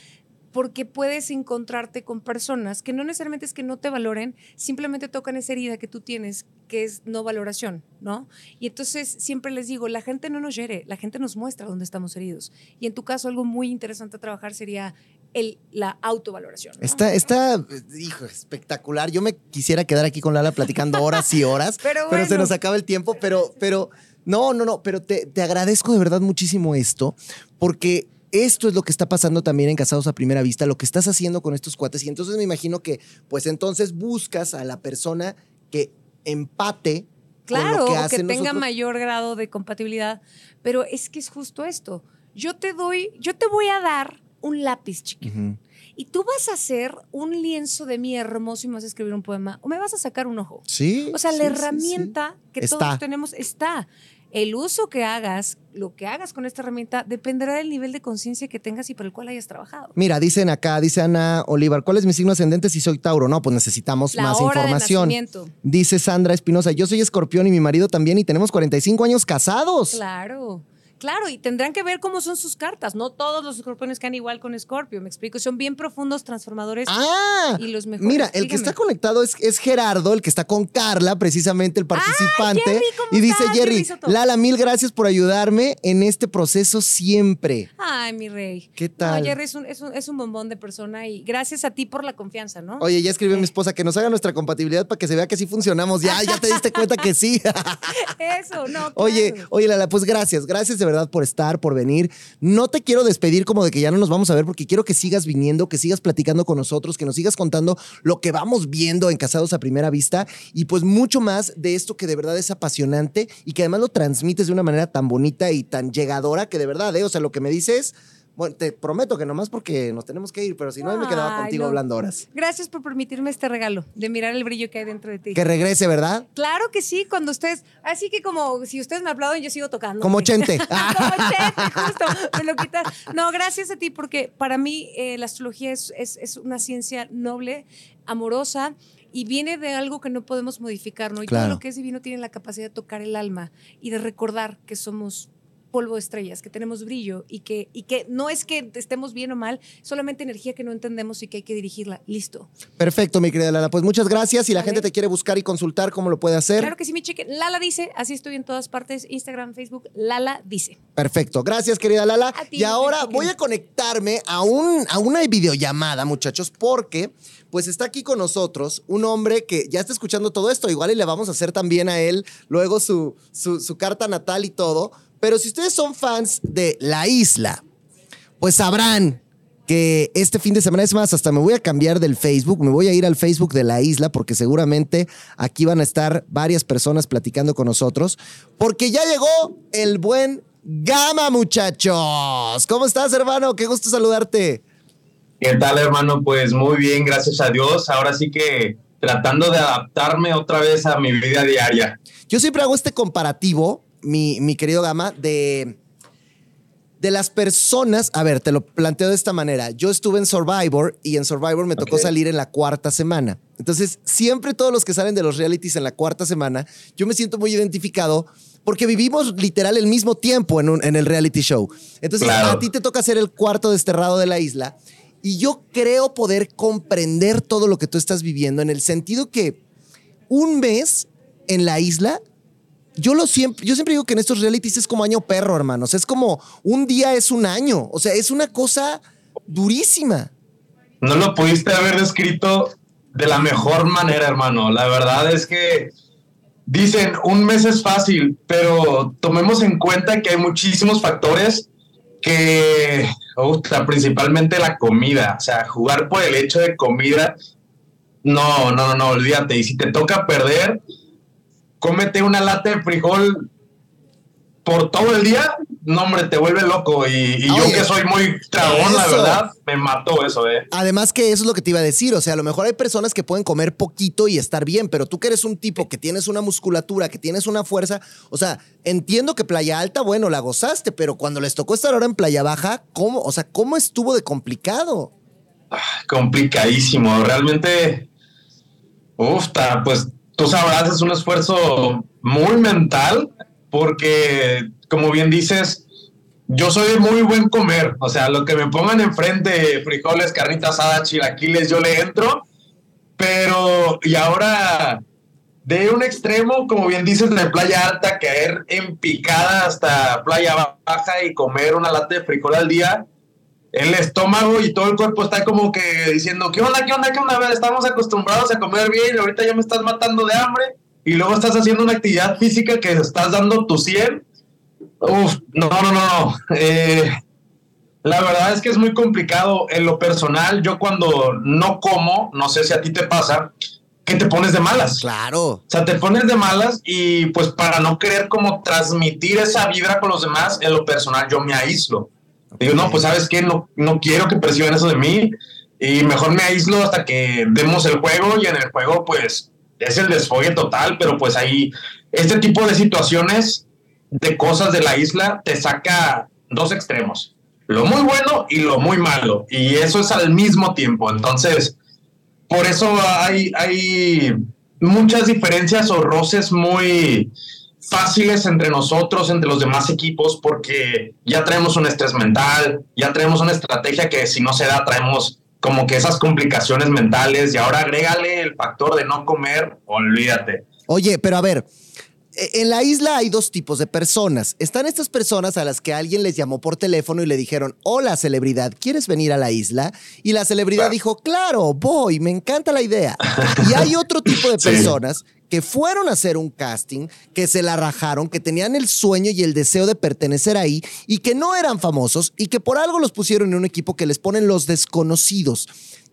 porque puedes encontrarte con personas que no necesariamente es que no te valoren, simplemente tocan esa herida que tú tienes, que es no valoración, ¿no? Y entonces siempre les digo, la gente no nos hiere, la gente nos muestra dónde estamos heridos. Y en tu caso, algo muy interesante a trabajar sería el, la autovaloración. ¿no? Está, está, hijo, espectacular. Yo me quisiera quedar aquí con Lala platicando horas y horas, Pero pero, se bueno. nos acaba el tiempo, pero, pero, no, no, no, pero te, te agradezco de verdad muchísimo esto, porque esto es lo que está pasando también en Casados a Primera Vista, lo que estás haciendo con estos cuates. Y entonces me imagino que, pues entonces buscas a la persona que empate Claro, con lo que o que hacen tenga nosotros. mayor grado de compatibilidad. Pero es que es justo esto. Yo te doy, yo te voy a dar un lápiz chiquito. Y tú vas a hacer un lienzo de mí hermoso y me vas a escribir un poema. O me vas a sacar un ojo. Sí. O sea, sí, la sí, sí. herramienta que Está. todos tenemos está. El uso que hagas, lo que hagas con esta herramienta, dependerá del nivel de conciencia que tengas y por el cual hayas trabajado. Mira, dicen acá, dice Ana Olivar, ¿cuál es mi signo ascendente si soy Tauro? No, pues necesitamos La más hora de información. nacimiento. Dice Sandra Espinosa, yo soy escorpión y mi marido también y tenemos 45 años casados. Claro. Claro, y tendrán que ver cómo son sus cartas. No todos los escorpiones quedan igual con Escorpio, me explico. Son bien profundos, transformadores. Ah, Y los mejores, mira, el que está conectado es, es Gerardo, el que está con Carla, precisamente el participante. Jerry, ¿cómo y dice estás, Jerry? Lala, mil gracias por ayudarme en este proceso siempre. Ay, mi rey. ¿Qué tal? No, Jerry es un, es, un, es un bombón de persona y gracias a ti por la confianza, ¿no? Oye, ya escribió Eh. mi esposa que nos haga nuestra compatibilidad para que se vea que sí funcionamos. Ya, ya te diste cuenta que sí. Eso, no. Oye, claro. oye, Lala, pues gracias, gracias de por estar, por venir. No te quiero despedir como de que ya no nos vamos a ver, porque quiero que sigas viniendo, que sigas platicando con nosotros, que nos sigas contando lo que vamos viendo en Casados a Primera Vista y pues mucho más de esto que de verdad es apasionante y que además lo transmites de una manera tan bonita y tan llegadora que de verdad, ¿eh? O sea, lo que me dices. Bueno, te prometo que nomás porque nos tenemos que ir, pero si no, ahí me quedaba Ay, contigo no. hablando horas. Gracias por permitirme este regalo de mirar el brillo que hay dentro de ti. Que regrese, ¿verdad? Claro que sí, cuando ustedes. Así que como si ustedes me aplauden, yo sigo tocando. Como Chente. Como Chente, justo. Me lo quitas. No, gracias a ti, porque para mí eh, la astrología es, es- es una ciencia noble, amorosa. Y viene de algo que no podemos modificar, ¿no? Y Claro. todo lo que es divino tiene la capacidad de tocar el alma y de recordar que somos polvo de estrellas, que tenemos brillo y que, y que no es que estemos bien o mal, solamente energía que no entendemos y que hay que dirigirla. Listo. Perfecto, mi querida Lala. Pues muchas gracias. Si la gente te quiere buscar y consultar, ¿cómo lo puede hacer? Claro que sí, mi chique. Lala dice, así estoy en todas partes, Instagram, Facebook, Lala dice. Perfecto. Gracias, querida Lala. Ti, y ahora voy a conectarme a, un, a una videollamada, muchachos, porque pues está aquí con nosotros un hombre que ya está escuchando todo esto. Igual y le vamos a hacer también a él luego su, su, su carta natal y todo. Pero si ustedes son fans de La Isla, pues sabrán que este fin de semana es más, hasta me voy a cambiar del Facebook, me voy a ir al Facebook de la isla porque seguramente aquí van a estar varias personas platicando con nosotros, porque ya llegó el buen Gama, muchachos. ¿Cómo estás, hermano? Qué gusto saludarte. ¿Qué tal, hermano? Pues muy bien, gracias a Dios. Ahora sí que tratando de adaptarme otra vez a mi vida diaria. Yo siempre hago este comparativo, mi, mi querido Gama, de, de las personas. A ver, te lo planteo de esta manera. Yo estuve en Survivor y en Survivor me tocó salir en la cuarta semana. Entonces, siempre todos los que salen de los realities en la cuarta semana, yo me siento muy identificado porque vivimos literal el mismo tiempo en, un- en el reality show. Entonces, Claro. a ti te toca ser el cuarto desterrado de la isla. Y yo creo poder comprender todo lo que tú estás viviendo en el sentido que un mes en la isla yo lo siempre, yo siempre digo que en estos realities es como año perro, hermanos. Es como un día es un año. O sea, es una cosa durísima. No lo pudiste haber descrito de la mejor manera, hermano. La verdad es que dicen un mes es fácil, pero tomemos en cuenta que hay muchísimos factores que, usta, principalmente la comida. O sea, jugar por el hecho de comida, no, no, no, no, olvídate. Y si te toca perder, cómete una lata de frijol por todo el día, no, hombre, te vuelve loco. Y, y yo que soy muy tragón, la verdad, me mató eso, ¿eh? Además que eso es lo que te iba a decir. O sea, a lo mejor hay personas que pueden comer poquito y estar bien, pero tú que eres un tipo que tienes una musculatura, que tienes una fuerza, o sea, entiendo que Playa Alta, bueno, la gozaste, pero cuando les tocó estar ahora en Playa Baja, ¿cómo? O sea, ¿cómo estuvo de complicado? complicadísimo. Realmente, uf, ta, pues tú sabrás, es un esfuerzo muy mental porque, como bien dices, yo soy muy buen comer. O sea, lo que me pongan enfrente, frijoles, carnita asada, chilaquiles, yo le entro. Pero, y ahora, de un extremo, como bien dices, de playa alta, caer en picada hasta playa baja y comer una lata de frijol al día, el estómago y todo el cuerpo está como que diciendo, ¿qué onda, qué onda, qué onda? A ver, estamos acostumbrados a comer bien y ahorita ya me estás matando de hambre y luego estás haciendo una actividad física que estás dando tu 100. Uf, no, no, no, no. Eh, la verdad es que es muy complicado. En lo personal, yo cuando no como, no sé si a ti te pasa, que te pones de malas. Claro. O sea, te pones de malas y pues para no querer como transmitir esa vibra con los demás, en lo personal yo me aíslo. Digo, no, pues sabes qué, no, no quiero que perciban eso de mí. Y mejor me aíslo hasta que demos el juego. Y en el juego pues es el desfogue total, pero pues ahí este tipo de situaciones, de cosas de la isla, te saca dos extremos, lo muy bueno y lo muy malo. Y eso es al mismo tiempo. Entonces, por eso hay, hay muchas diferencias o roces muy fáciles entre nosotros, entre los demás equipos, porque ya traemos un estrés mental, ya traemos una estrategia que si no se da, traemos como que esas complicaciones mentales y ahora agrégale el factor de no comer, olvídate. Oye, pero a ver, en la isla hay dos tipos de personas. Están estas personas a las que alguien les llamó por teléfono y le dijeron, hola celebridad, ¿quieres venir a la isla? Y la celebridad Claro. dijo, claro, voy, me encanta la idea. Y hay otro tipo de Sí. personas que fueron a hacer un casting, que se la rajaron, que tenían el sueño y el deseo de pertenecer ahí y que no eran famosos y que por algo los pusieron en un equipo que les ponen los desconocidos.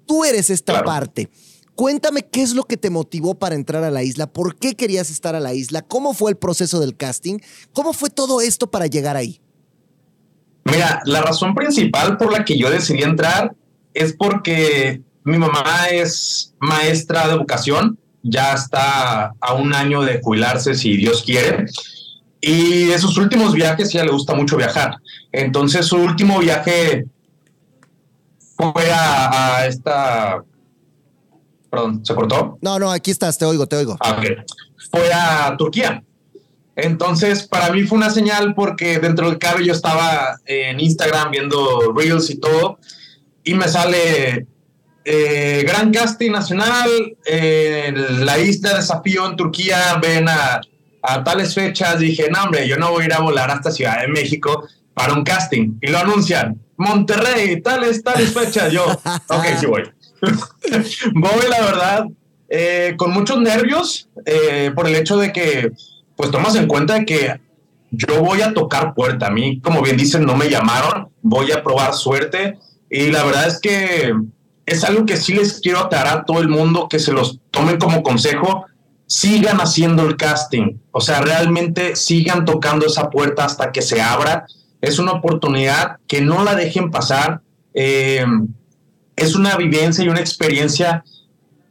Tú eres esta Claro. parte. Cuéntame qué es lo que te motivó para entrar a la isla, por qué querías estar a la isla, cómo fue el proceso del casting, cómo fue todo esto para llegar ahí. Mira, la razón principal por la que yo decidí entrar es porque mi mamá es maestra de vocación, ya está a un año de jubilarse si Dios quiere. Y de sus últimos viajes, ya le gusta mucho viajar. Entonces, su último viaje fue a, esta. Perdón, ¿se cortó? No, no, aquí estás, te oigo, te oigo. Ah, fue a Turquía. Entonces, para mí fue una señal porque dentro del cabello yo estaba en Instagram viendo Reels y todo, y me sale eh, gran casting nacional, en la isla de Desafío en Turquía, ven a, a, tales fechas. Dije, no, hombre, yo no voy a ir a volar hasta Ciudad de México para un casting. Y lo anuncian, Monterrey, tales, tales fechas. Yo, ok, sí voy. voy, la verdad, eh, con muchos nervios eh, por el hecho de que pues tomas en cuenta que yo voy a tocar puerta. A mí, como bien dicen, no me llamaron, voy a probar suerte. Y la verdad es que es algo que sí les quiero aclarar a todo el mundo, que se los tomen como consejo. Sigan haciendo el casting, o sea, realmente sigan tocando esa puerta hasta que se abra. Es una oportunidad que no la dejen pasar. Eh, es una vivencia y una experiencia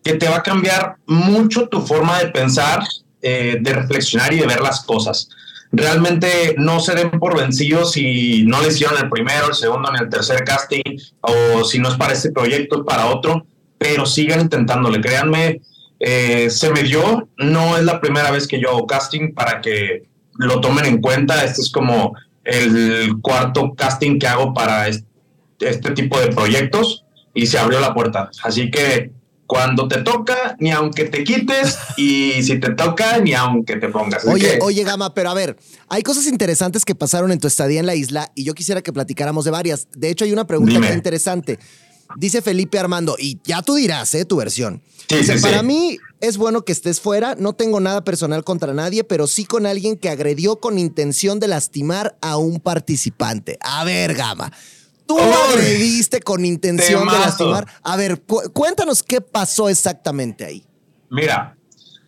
que te va a cambiar mucho tu forma de pensar eh, de reflexionar y de ver las cosas. Realmente no se den por vencidos si no le hicieron el primero, el segundo, ni el tercer casting, o si no es para este proyecto, es para otro, pero sigan intentándole. Créanme, eh, se me dio, no es la primera vez que yo hago casting para que lo tomen en cuenta. Este es como el cuarto casting que hago para este tipo de proyectos y se abrió la puerta. Así que cuando te toca, ni aunque te quites, y si te toca, ni aunque te pongas. oye, oye, Gama, pero a ver, hay cosas interesantes que pasaron en tu estadía en la isla y yo quisiera que platicáramos de varias. De hecho, hay una pregunta muy interesante. Dice Felipe Armando, y ya tú dirás, ¿eh? Tu versión. Dice, para mí es bueno que estés fuera, no tengo nada personal contra nadie, pero sí con alguien que agredió con intención de lastimar a un participante. A ver, Gama, Tú agrediste con intención de lastimar. A ver, cuéntanos qué pasó exactamente ahí. Mira,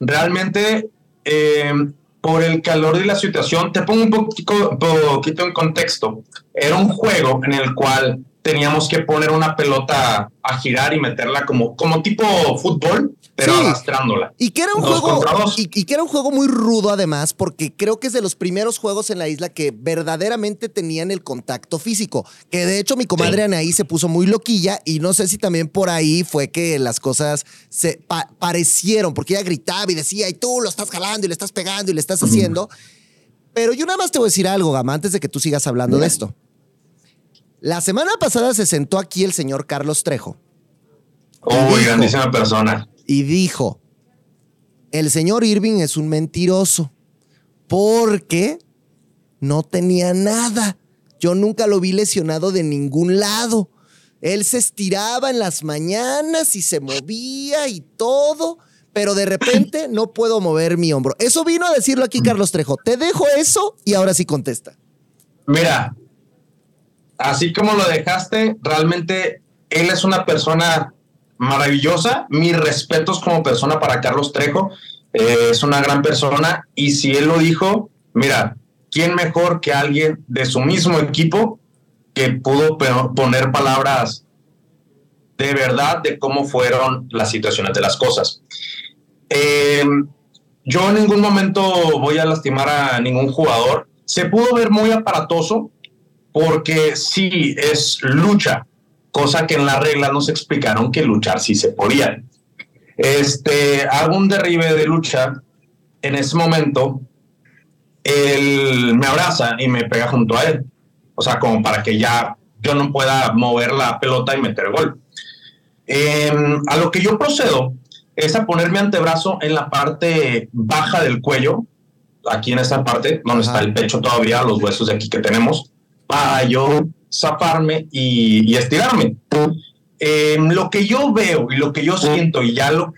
realmente eh, por el calor de la situación, te pongo un poquito, poquito en contexto. Era un juego en el cual teníamos que poner una pelota a girar y meterla como, como tipo fútbol, pero arrastrándola. Y que era un juego y, que era un juego muy rudo además, porque creo que es de los primeros juegos en la isla que verdaderamente tenían el contacto físico. Que de hecho mi comadre Anaí se puso muy loquilla y no sé si también por ahí fue que las cosas se parecieron, porque ella gritaba y decía, y tú lo estás jalando y le estás pegando y le estás haciendo. Pero yo nada más te voy a decir algo, Gama, antes de que tú sigas hablando de esto. La semana pasada se sentó aquí el señor Carlos Trejo. Uy, grandísima persona. Y dijo, el señor Irving es un mentiroso porque no tenía nada. Yo nunca lo vi lesionado de ningún lado. Él se estiraba en las mañanas y se movía y todo, pero de repente no puedo mover mi hombro. Eso vino a decirlo aquí Carlos Trejo. Te dejo eso y ahora sí contesta. Mira, así como lo dejaste, realmente él es una persona maravillosa. Mis respetos como persona para Carlos Trejo. Eh, es una gran persona y si él lo dijo, mira, ¿quién mejor que alguien de su mismo equipo que pudo poner palabras de verdad de cómo fueron las situaciones de las cosas? Eh, yo en ningún momento voy a lastimar a ningún jugador. Se pudo ver muy aparatoso, porque sí es lucha, cosa que en la regla nos explicaron que luchar sí se podía. Este, hago un derribe de lucha, en ese momento, él me abraza y me pega junto a él, o sea, como para que ya yo no pueda mover la pelota y meter gol. Em, a lo que yo procedo es a poner mi antebrazo en la parte baja del cuello, aquí en esta parte, donde está el pecho todavía, los huesos de aquí que tenemos, para yo zafarme y, estirarme. Em, lo que yo veo y lo que yo siento, y ya lo,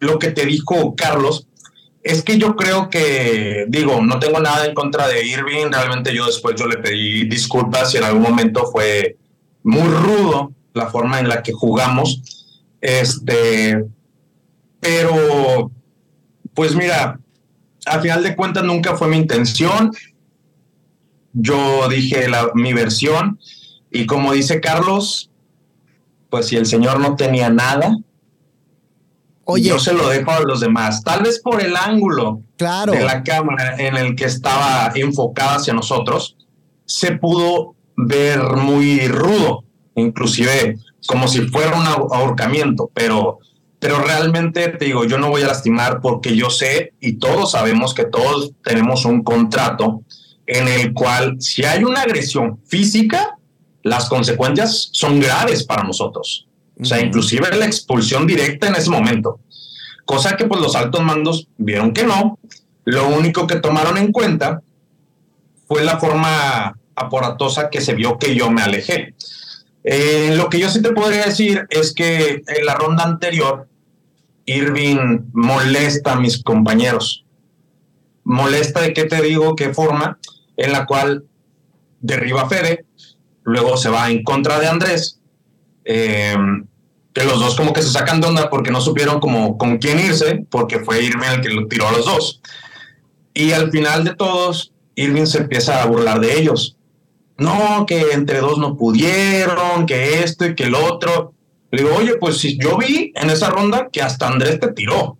lo que te dijo Carlos, es que yo creo que, digo, no tengo nada en contra de Irving, realmente yo después yo le pedí disculpas y en algún momento fue muy rudo la forma en la que jugamos, este, pero, pues mira, al final de cuentas nunca fue mi intención, yo dije mi versión y como dice Carlos, pues si el señor no tenía nada, Oye, yo se lo dejo a los demás, tal vez por el ángulo claro. de la cámara en el que estaba enfocada hacia nosotros, se pudo ver muy rudo, inclusive como si fuera un ahorcamiento, pero, pero realmente te digo, yo no voy a lastimar porque yo sé y todos sabemos que todos tenemos un contrato en el cual si hay una agresión física, las consecuencias son graves para nosotros. O sea, inclusive la expulsión directa en ese momento. Cosa que pues los altos mandos vieron que no. Lo único que tomaron en cuenta fue la forma aparatosa que se vio que yo me alejé. Eh, lo que yo sí te podría decir es que en la ronda anterior, Irving molesta a mis compañeros. Molesta de qué te digo, qué forma, en la cual derriba a Fede, luego se va en contra de Andrés, eh, que los dos como que se sacan de onda porque no supieron como con quién irse, porque fue Irving el que lo tiró a los dos. Y al final de todos, Irving se empieza a burlar de ellos. No, que entre dos no pudieron, que esto y que el otro. Le digo, oye, pues si yo vi en esa ronda que hasta Andrés te tiró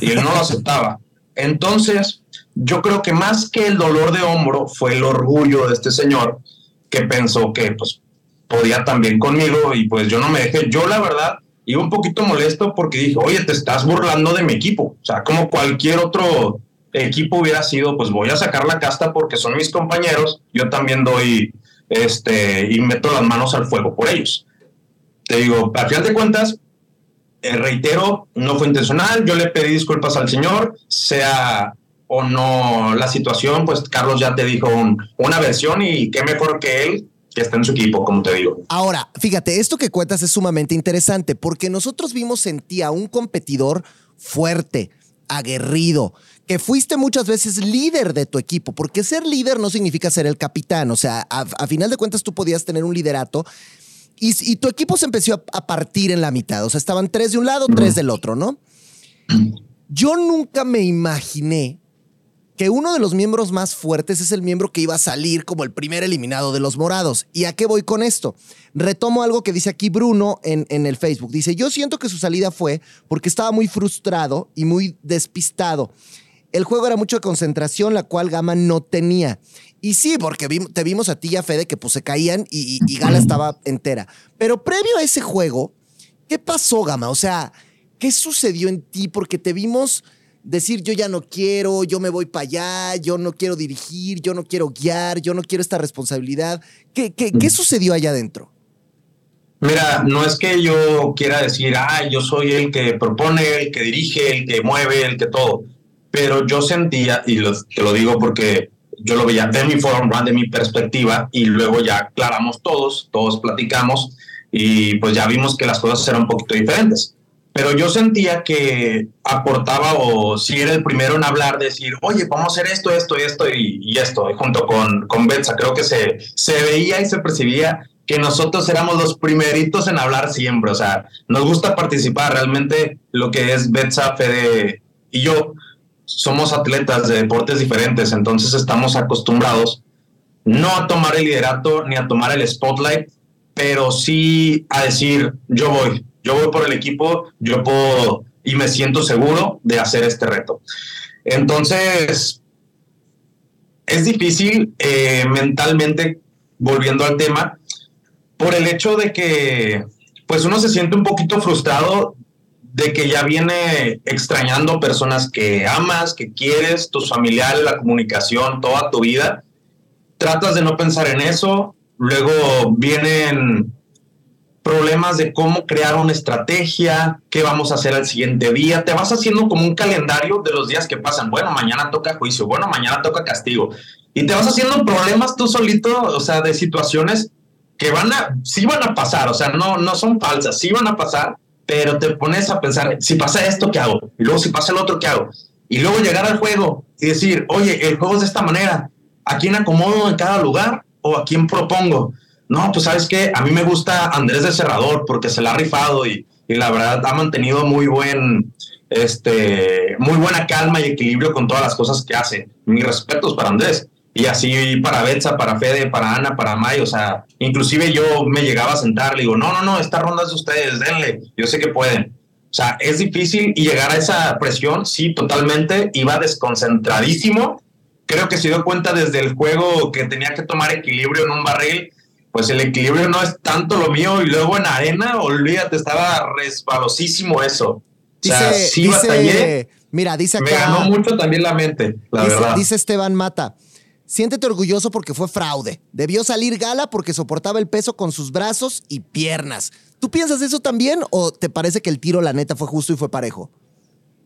y él no lo aceptaba. Entonces, yo creo que más que el dolor de hombro fue el orgullo de este señor que pensó que pues podía también conmigo y pues yo no me dejé. Yo la verdad iba un poquito molesto porque dije, oye, te estás burlando de mi equipo. O sea, como cualquier otro equipo hubiera sido, pues voy a sacar la casta porque son mis compañeros, yo también doy este y meto las manos al fuego por ellos. Te digo, a final de cuentas, eh, reitero, no fue intencional, yo le pedí disculpas al señor, sea o no la situación, pues Carlos ya te dijo una versión y qué mejor que él que está en su equipo, como te digo. Ahora, fíjate, esto que cuentas es sumamente interesante porque nosotros vimos en ti a un competidor fuerte, aguerrido, que fuiste muchas veces líder de tu equipo, porque ser líder no significa ser el capitán, o sea, a, final de cuentas tú podías tener un liderato y, tu equipo se empezó a, a, partir en la mitad, o sea, estaban tres de un lado, tres del otro, ¿no? Yo nunca me imaginé que uno de los miembros más fuertes es el miembro que iba a salir como el primer eliminado de los morados. ¿Y a qué voy con esto? Retomo algo que dice aquí Bruno en, en el Facebook. Dice, yo siento que su salida fue porque estaba muy frustrado y muy despistado. El juego era mucho de concentración, la cual Gama no tenía. Y sí, porque te vimos a ti y a Fede que pues se caían y, y Gala estaba entera. Pero previo a ese juego, ¿qué pasó, Gama? O sea, ¿qué sucedió en ti? Porque te vimos decir yo ya no quiero, yo me voy para allá, yo no quiero dirigir, yo no quiero guiar, yo no quiero esta responsabilidad. ¿Qué, qué, qué mm. sucedió allá adentro? Mira, no es que yo quiera decir, ah, yo soy el que propone, el que dirige, el que mueve, el que todo, pero yo sentía, y te lo digo porque yo lo veía de mi forma, de mi perspectiva, y luego ya aclaramos todos, todos platicamos, y pues ya vimos que las cosas eran un poquito diferentes. Pero yo sentía que aportaba o si era el primero en hablar, decir, oye, vamos a hacer esto, esto, esto y, esto, junto con, con Betsa, creo que se, se veía y se percibía que nosotros éramos los primeritos en hablar siempre, o sea, nos gusta participar, realmente lo que es Betsa, Fede y yo somos atletas de deportes diferentes, entonces estamos acostumbrados no a tomar el liderato ni a tomar el spotlight, pero sí a decir, yo voy, yo voy por el equipo, yo puedo y me siento seguro de hacer este reto. Entonces, es difícil eh, mentalmente, volviendo al tema, por el hecho de que, pues uno se siente un poquito frustrado de que ya viene extrañando personas que amas, que quieres, tus familiares, la comunicación, toda tu vida. Tratas de no pensar en eso, luego vienen problemas de cómo crear una estrategia, qué vamos a hacer al siguiente día. Te vas haciendo como un calendario de los días que pasan. Bueno, mañana toca juicio, bueno, mañana toca castigo. Y te vas haciendo problemas tú solito, o sea, de situaciones que van a, sí van a pasar, o sea, no, no son falsas, sí van a pasar, pero te pones a pensar, si pasa esto, ¿qué hago? Y luego si pasa el otro, ¿qué hago? Y luego llegar al juego y decir, oye, el juego es de esta manera, ¿a quién acomodo en cada lugar o a quién propongo? No, pues sabes que a mí me gusta Andrés de Cerrador porque se la ha rifado y, y la verdad ha mantenido muy buen, este, muy buena calma y equilibrio con todas las cosas que hace. Mis respetos para Andrés. Y así para Betsa, para Fede, para Ana, para May, o sea, inclusive yo me llegaba a sentar, le digo, no, no, no, esta ronda es de ustedes, denle, yo sé que pueden. O sea, es difícil y llegar a esa presión, sí, totalmente, iba desconcentradísimo. Creo que se dio cuenta desde el juego que tenía que tomar equilibrio en un barril, pues el equilibrio no es tanto lo mío y luego en arena, olvídate, estaba resbalosísimo eso. O sea, sí dice- batallé, Mira, dice me acá. ganó mucho también la mente, la dice, verdad. dice Esteban Mata. Siéntete orgulloso porque fue fraude. Debió salir gala porque soportaba el peso con sus brazos y piernas. ¿Tú piensas eso también o te parece que el tiro, la neta, fue justo y fue parejo?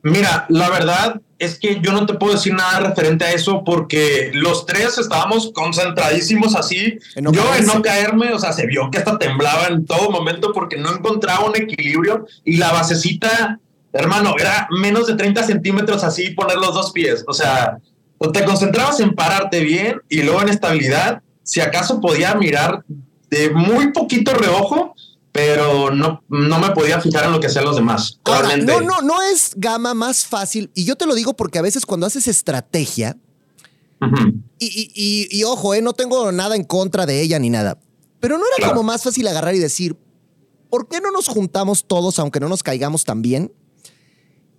Mira, la verdad es que yo no te puedo decir nada referente a eso porque los tres estábamos concentradísimos así. En no yo en no caerme, o sea, se vio que hasta temblaba en todo momento porque no encontraba un equilibrio y la basecita, hermano, era menos de 30 centímetros así poner los dos pies. O sea, o te concentrabas en pararte bien y luego en estabilidad. Si acaso podía mirar de muy poquito reojo, pero no, no me podía fijar en lo que hacían los demás. Ahora, no, no, no es gama más fácil. Y yo te lo digo porque a veces cuando haces estrategia, y, y- y- y ojo, eh, no tengo nada en contra de ella ni nada, pero no era Claro. como más fácil agarrar y decir, ¿por qué no nos juntamos todos, aunque no nos caigamos tan bien?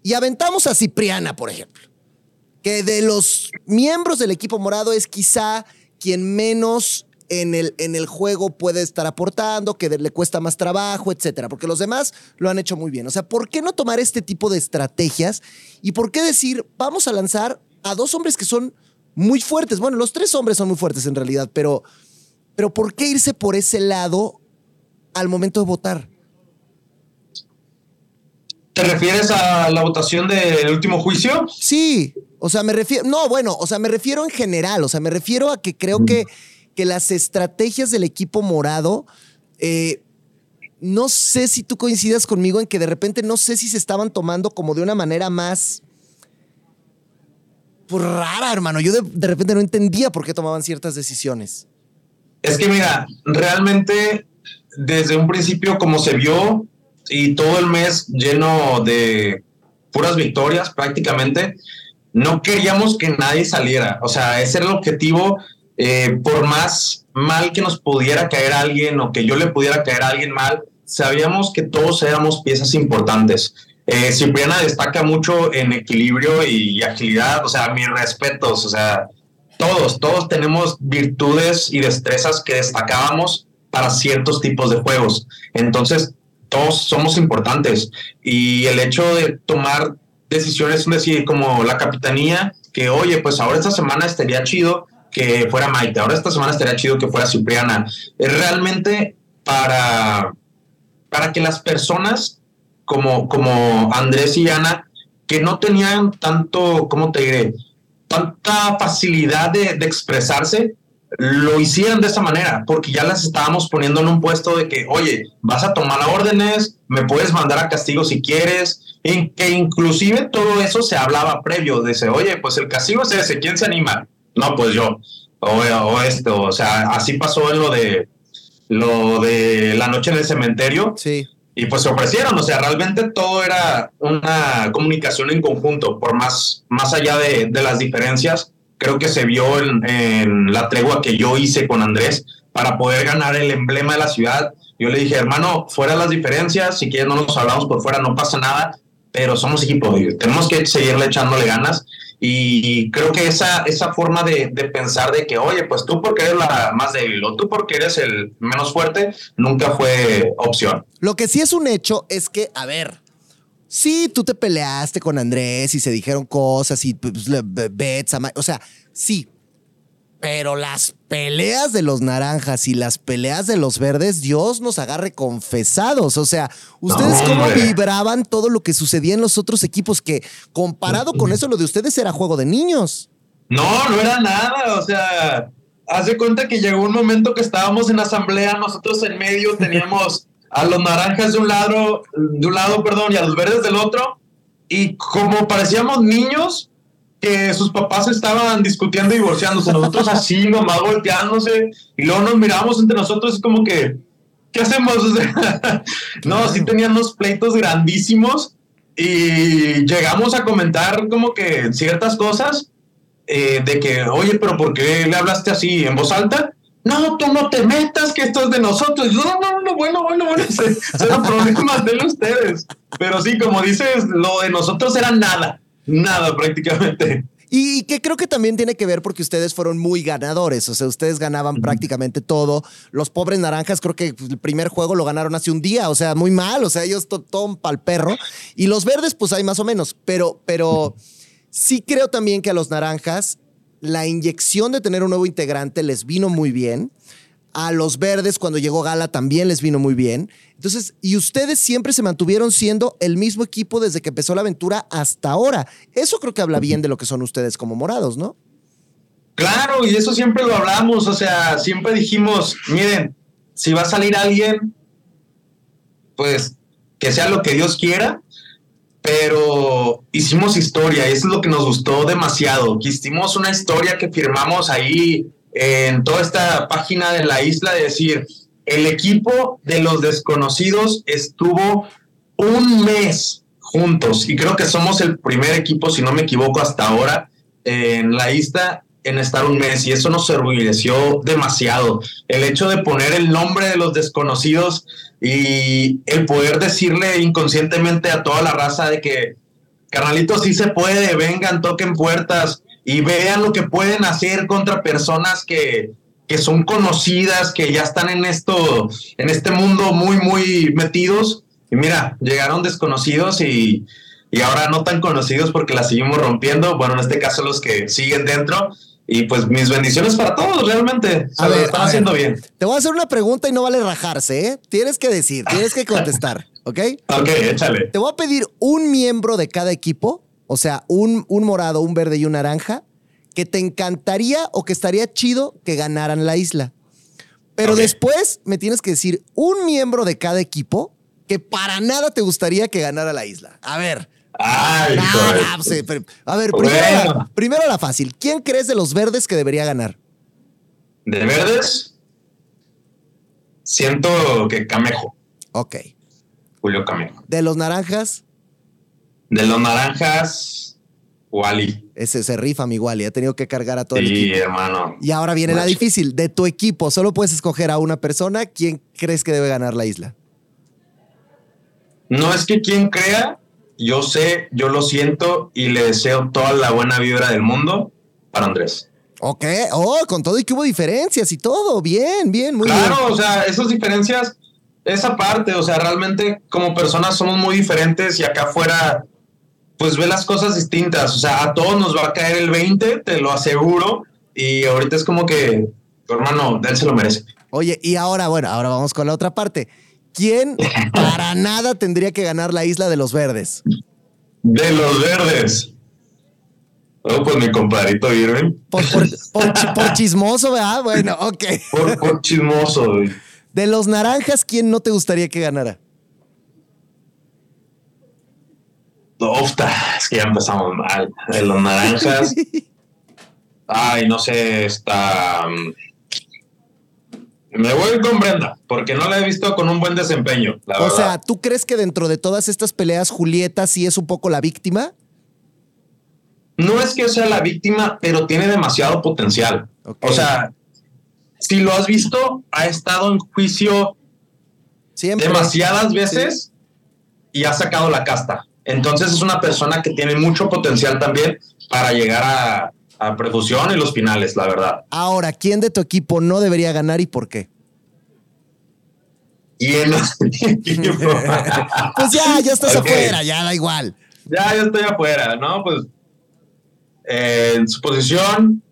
Y aventamos a Cipriana, por ejemplo, que de los miembros del equipo morado es quizá quien menos en el, en el juego puede estar aportando, que le cuesta más trabajo, etcétera, porque los demás lo han hecho muy bien. O sea, ¿por qué no tomar este tipo de estrategias y por qué decir, vamos a lanzar a dos hombres que son muy fuertes? Bueno, los tres hombres son muy fuertes en realidad, pero, pero ¿por qué irse por ese lado al momento de votar? ¿Te refieres a la votación del último juicio? Sí, o sea, me refiero, no, bueno, o sea, me refiero en general, o sea, me refiero a que creo que, que las estrategias del equipo morado, eh, no sé si tú coincidas conmigo en que de repente no sé si se estaban tomando como de una manera más pues, rara, hermano. Yo de, de repente no entendía por qué tomaban ciertas decisiones. Es que mira, realmente desde un principio como se vio y todo el mes lleno de puras victorias prácticamente, no queríamos que nadie saliera. O sea, ese era el objetivo. eh, por más mal que nos pudiera caer alguien o que yo le pudiera caer a alguien mal, sabíamos que todos éramos piezas importantes. Eh, Cipriana destaca mucho en equilibrio y agilidad, o sea, mis respetos, o sea, todos, todos tenemos virtudes y destrezas que destacábamos para ciertos tipos de juegos. Entonces, todos somos importantes. Y el hecho de tomar decisiones, es decir, como la capitanía, que oye, pues ahora esta semana estaría chido que fuera Maite, ahora esta semana estaría chido que fuera Cipriana. Es realmente para, para que las personas como, como Andrés y Ana, que no tenían tanto, ¿cómo te diré? tanta facilidad de, de, expresarse, lo hicieran de esa manera, porque ya las estábamos poniendo en un puesto de que, oye, vas a tomar órdenes, me puedes mandar a castigo si quieres, en que inclusive todo eso se hablaba previo, de ese, oye, pues el castigo es ese, ¿quién se anima? No, pues yo, o, o esto, o sea, así pasó en lo de lo de la noche en el cementerio. Sí y pues se ofrecieron, o sea, realmente todo era una comunicación en conjunto, por más, más allá de, de las diferencias, creo que se vio en, en, la tregua que yo hice con Andrés para poder ganar el emblema de la ciudad. Yo le dije, hermano, fuera las diferencias, si quieres no nos hablamos por fuera, no pasa nada, pero somos equipo, tenemos que seguirle echándole ganas. Y creo que esa, esa forma de, de, pensar de que, oye, pues tú porque eres la más débil o tú porque eres el menos fuerte, nunca fue opción. Lo que sí es un hecho es que, a ver, sí, tú te peleaste con Andrés y se dijeron cosas y pues, bets, o sea, sí. Pero las peleas de los naranjas y las peleas de los verdes, Dios nos agarre confesados. O sea, ¿ustedes no, cómo vibraban todo lo que sucedía en los otros equipos? Que comparado con eso, lo de ustedes era juego de niños. No, no era nada. O sea, hace cuenta que llegó un momento que estábamos en asamblea, nosotros en medio teníamos a los naranjas de un lado, de un lado, perdón, y a los verdes del otro. Y como parecíamos niños, que sus papás estaban discutiendo y divorciándose, nosotros así nomás volteándose, y luego nos miramos entre nosotros y como que, ¿qué hacemos? O sea, no, sí tenían unos pleitos grandísimos y llegamos a comentar como que ciertas cosas eh, de que, oye, pero ¿por qué le hablaste así en voz alta? No, tú no te metas, que esto es de nosotros. No, no, no, bueno, bueno, bueno, serán problemas de ustedes. Pero sí, como dices, lo de nosotros era nada, nada prácticamente. Y que creo que también tiene que ver porque ustedes fueron muy ganadores, o sea, ustedes ganaban prácticamente todo. Los pobres naranjas creo que el primer juego lo ganaron hace un día, o sea, muy mal, o sea, ellos todo pal perro. Y los verdes pues hay más o menos, pero, pero sí creo también que a los naranjas la inyección de tener un nuevo integrante les vino muy bien. A los verdes, cuando llegó Gala, también les vino muy bien. Entonces, y ustedes siempre se mantuvieron siendo el mismo equipo desde que empezó la aventura hasta ahora. Eso creo que habla bien de lo que son ustedes como morados, ¿no? Claro, y eso siempre lo hablamos. O sea, siempre dijimos, miren, si va a salir alguien, pues que sea lo que Dios quiera, pero hicimos historia, es lo que nos gustó demasiado. Hicimos una historia que firmamos ahí en toda esta página de la isla, de decir, el equipo de los desconocidos estuvo un mes juntos y creo que somos el primer equipo, si no me equivoco, hasta ahora en la isla en estar un mes y eso nos orgulleció demasiado. El hecho de poner el nombre de los desconocidos y el poder decirle inconscientemente a toda la raza de que, carnalitos, sí se puede, vengan, toquen puertas y vean lo que pueden hacer contra personas que, que son conocidas, que ya están en esto, en este mundo muy, muy metidos. Y mira, llegaron desconocidos y, y ahora no tan conocidos porque la seguimos rompiendo. Bueno, en este caso los que siguen dentro y pues mis bendiciones para todos, realmente. Se lo están haciendo bien. Te voy a hacer una pregunta y no vale rajarse, ¿eh? Tienes que decir, tienes que contestar, ¿ok? Ok, échale. Te voy a pedir un miembro de cada equipo, o sea, un, un morado, un verde y un naranja, que te encantaría o que estaría chido que ganaran la isla. Pero después me tienes que decir un miembro de cada equipo que para nada te gustaría que ganara la isla. A ver, Ay, pues, a ver, primero, la, fácil. ¿Quién crees de los verdes que debería ganar? ¿De verdes? Siento que Camejo. Ok. Julio Camejo. ¿De los naranjas? De los naranjas, Wally. Ese se rifa, mi Wally. Ha tenido que cargar a todo el equipo. Sí, hermano. Y ahora viene la difícil. De tu equipo, solo puedes escoger a una persona. ¿Quién crees que debe ganar la isla? No es que quien crea, yo sé, yo lo siento y le deseo toda la buena vibra del mundo para Andrés. Ok, oh, con todo y que hubo diferencias y todo, bien, bien, muy bien. Claro, o sea, esas diferencias, esa parte, o sea, realmente como personas somos muy diferentes y acá afuera, pues ve las cosas distintas, o sea, a todos nos va a caer el 20, te lo aseguro, y ahorita es como que, hermano, él se lo merece. Oye, y ahora, bueno, ahora vamos con la otra parte. ¿Quién para nada tendría que ganar la isla de los verdes? De los verdes. Oh, pues mi compadrito Irving. Por, chismoso, ¿verdad? Bueno, ok. Por, chismoso. De los naranjas, ¿quién no te gustaría que ganara? Ofta, es que ya empezamos mal. De los naranjas. Ay, no sé, está. Me voy con Brenda, porque no la he visto con un buen desempeño. o sea, ¿tú crees que dentro de todas estas peleas Julieta sí es un poco la víctima? No es que sea la víctima, pero tiene demasiado potencial. O sea, si lo has visto, ha estado en juicio demasiadas veces y ha sacado la casta. Entonces es una persona que tiene mucho potencial también para llegar a, a percusión y los finales, la verdad. Ahora, ¿quién de tu equipo no debería ganar y por qué? ¿Quién pues ya, ya estás afuera, ya da igual. Ya, ya estoy afuera, ¿no? Pues eh, en su posición,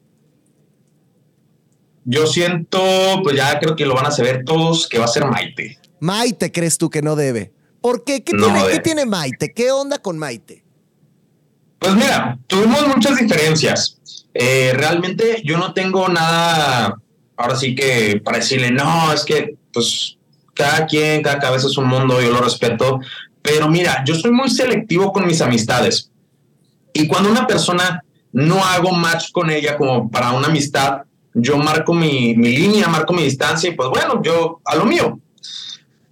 yo siento, pues ya creo que lo van a saber todos, que va a ser Maite. Maite, ¿crees tú que no debe? ¿Por qué? ¿Qué, tiene, ¿qué tiene Maite? ¿Qué onda con Maite? Pues mira, tuvimos muchas diferencias. Eh, realmente yo no tengo nada, ahora sí que para decirle, no, es que pues cada quien, cada cabeza es un mundo, yo lo respeto, pero mira, yo soy muy selectivo con mis amistades. Y cuando una persona no hago match con ella como para una amistad, yo marco mi, mi línea, marco mi distancia y pues bueno, yo a lo mío.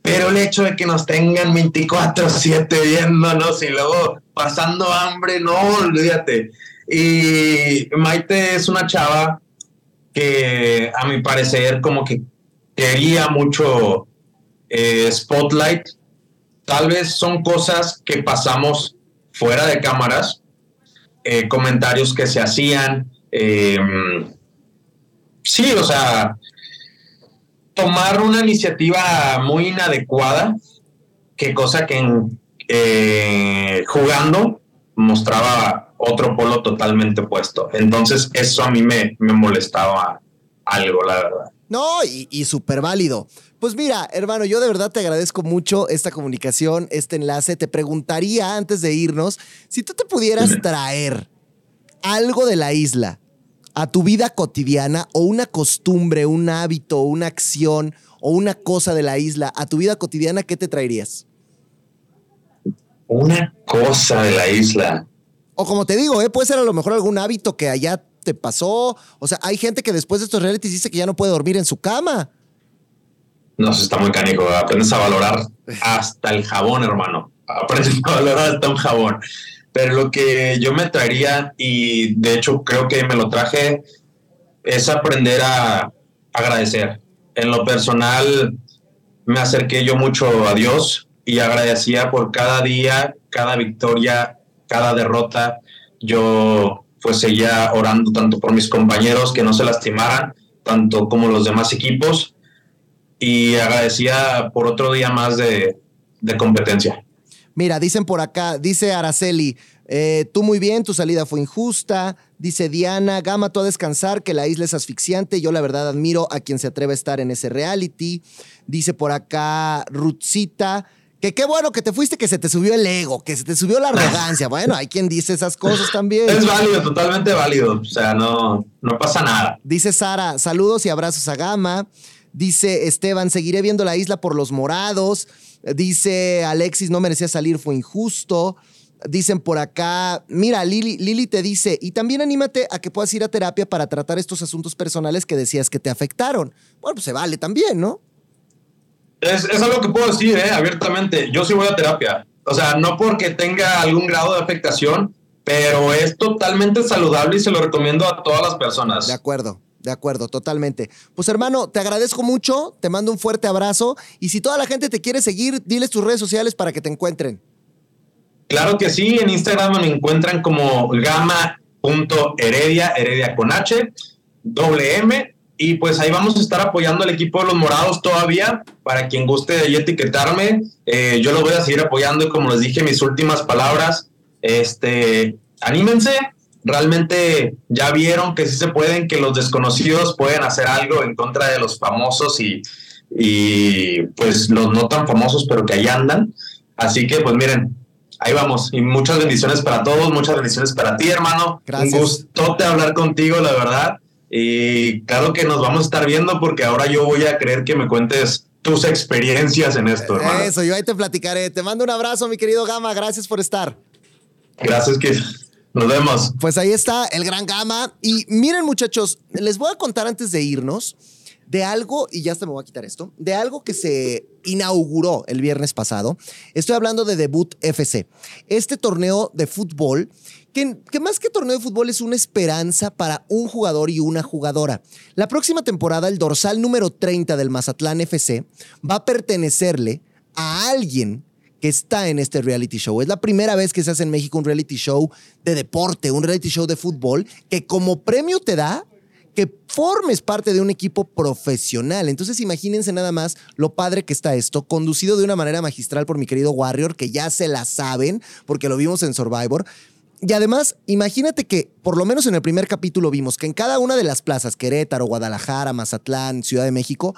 Pero el hecho de que nos tengan 24/7 viéndonos y luego pasando hambre, no, olvídate Y Maite es una chava que a mi parecer como que quería mucho eh, spotlight. Tal vez son cosas que pasamos fuera de cámaras, eh, comentarios que se hacían. Eh, sí, o sea, tomar una iniciativa muy inadecuada, que cosa que jugando mostraba otro polo totalmente opuesto. Entonces eso a mí me, me molestaba algo, la verdad. No, y, y súper válido. Pues mira, hermano, yo de verdad te agradezco mucho esta comunicación, este enlace. Te preguntaría antes de irnos, si tú te pudieras traer algo de la isla a tu vida cotidiana o una costumbre, un hábito, una acción o una cosa de la isla a tu vida cotidiana, ¿qué te traerías? Una cosa de la isla. O como te digo, ¿eh? puede ser a lo mejor algún hábito que allá te pasó. O sea, hay gente que después de estos realities dice que ya no puede dormir en su cama. No, eso está muy cánico. Aprendes a valorar hasta el jabón, hermano. Aprendes a valorar hasta un jabón. Pero lo que yo me traería, y de hecho creo que me lo traje, es aprender a agradecer. En lo personal, me acerqué yo mucho a Dios y agradecía por cada día, cada victoria, cada derrota. Yo pues seguía orando tanto por mis compañeros que no se lastimaran, tanto como los demás equipos y agradecía por otro día más de, competencia. Mira, dicen por acá, dice Araceli, eh, tú muy bien, tu salida fue injusta. Dice Diana, Gama, tú a descansar, que la isla es asfixiante. Yo la verdad admiro a quien se atreve a estar en ese reality. Dice por acá Rutzita, que qué bueno que te fuiste, que se te subió el ego, que se te subió la arrogancia. bueno, hay quien dice esas cosas también. Es válido, totalmente válido. O sea, no, no pasa nada. Dice Sara, saludos y abrazos a Gama. Dice Esteban, seguiré viendo la isla por los morados. Dice Alexis, no merecía salir, fue injusto. Dicen por acá, mira, Lili, Lili te dice, y también anímate a que puedas ir a terapia para tratar estos asuntos personales que decías que te afectaron. Bueno, pues se vale también, ¿no? Es, algo que puedo decir, ¿eh? abiertamente. Yo sí voy a terapia. O sea, no porque tenga algún grado de afectación, pero es totalmente saludable y se lo recomiendo a todas las personas. De acuerdo. De acuerdo, totalmente. Pues hermano, te agradezco mucho, te mando un fuerte abrazo y si toda la gente te quiere seguir, diles tus redes sociales para que te encuentren. Claro que sí, en Instagram me encuentran como gama.heredia, heredia con H, doble M, y pues ahí vamos a estar apoyando al equipo de los morados todavía, para quien guste de ahí etiquetarme, eh, yo lo voy a seguir apoyando y como les dije mis últimas palabras, este, anímense, realmente ya vieron que sí se pueden, que los desconocidos pueden hacer algo en contra de los famosos y, y pues los no tan famosos, pero que ahí andan. Así que pues miren, ahí vamos. Y muchas bendiciones para todos, muchas bendiciones para ti, hermano. Gracias. Un gusto hablar contigo, la verdad. Y claro que nos vamos a estar viendo porque ahora yo voy a creer que me cuentes tus experiencias en esto, hermano. Eso, yo ahí te platicaré. Te mando un abrazo, mi querido Gama. Gracias por estar. Gracias, que nos vemos. Pues ahí está el gran gama. Y miren, muchachos, les voy a contar antes de irnos de algo, y ya hasta me voy a quitar esto, de algo que se inauguró el viernes pasado. Estoy hablando de Debut FC, este torneo de fútbol que, más que torneo de fútbol es una esperanza para un jugador y una jugadora. La próxima temporada, el dorsal número 30 del Mazatlán FC va a pertenecerle a alguien que está en este reality show. Es la primera vez que se hace en México un reality show de deporte, un reality show de fútbol, que como premio te da que formes parte de un equipo profesional. Entonces imagínense nada más lo padre que está esto, conducido de una manera magistral por mi querido Warrior, que ya se la saben, porque lo vimos en Survivor. Y además, imagínate que por lo menos en el primer capítulo vimos que en cada una de las plazas, Querétaro, Guadalajara, Mazatlán, Ciudad de México,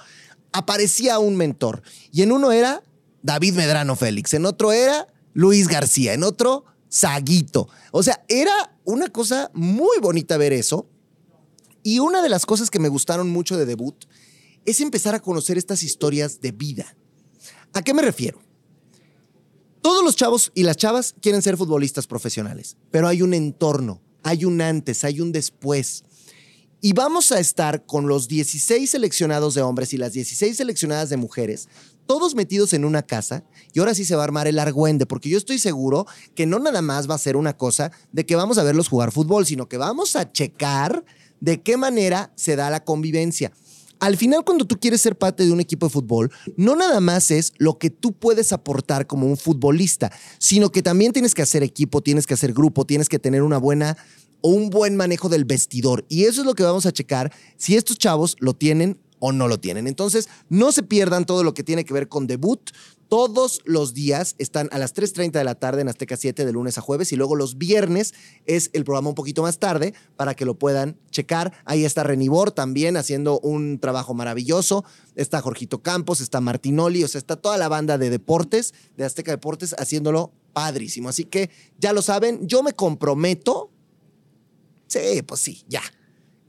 aparecía un mentor. Y en uno era David Medrano Félix, en otro era Luis García, en otro Saguito. O sea, era una cosa muy bonita ver eso. Y una de las cosas que me gustaron mucho de debut es empezar a conocer estas historias de vida. ¿A qué me refiero? Todos los chavos y las chavas quieren ser futbolistas profesionales, pero hay un entorno, hay un antes, hay un después. Y vamos a estar con los 16 seleccionados de hombres y las 16 seleccionadas de mujeres todos metidos en una casa y ahora sí se va a armar el argüende, porque yo estoy seguro que no nada más va a ser una cosa de que vamos a verlos jugar fútbol, sino que vamos a checar de qué manera se da la convivencia. Al final, cuando tú quieres ser parte de un equipo de fútbol, no nada más es lo que tú puedes aportar como un futbolista, sino que también tienes que hacer equipo, tienes que hacer grupo, tienes que tener una buena o un buen manejo del vestidor. Y eso es lo que vamos a checar si estos chavos lo tienen o no lo tienen. Entonces, no se pierdan todo lo que tiene que ver con debut. Todos los días están a las 3.30 de la tarde en Azteca 7 de lunes a jueves y luego los viernes es el programa un poquito más tarde para que lo puedan checar. Ahí está Renibor también haciendo un trabajo maravilloso. Está Jorgito Campos, está Martinoli, o sea, está toda la banda de deportes, de Azteca Deportes, haciéndolo padrísimo. Así que ya lo saben, yo me comprometo. Sí, pues sí, ya.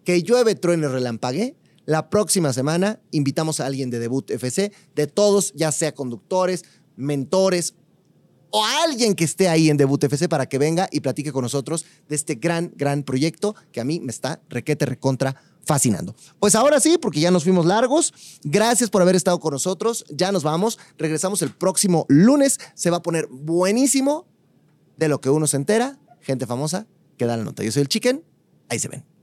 Que llueve, truene, relampague la próxima semana invitamos a alguien de Debut FC, de todos, ya sea conductores, mentores o alguien que esté ahí en Debut FC para que venga y platique con nosotros de este gran, gran proyecto que a mí me está requete recontra fascinando. Pues ahora sí, porque ya nos fuimos largos. Gracias por haber estado con nosotros. Ya nos vamos. Regresamos el próximo lunes. Se va a poner buenísimo de lo que uno se entera. Gente famosa que da la nota. Yo soy el Chicken. Ahí se ven.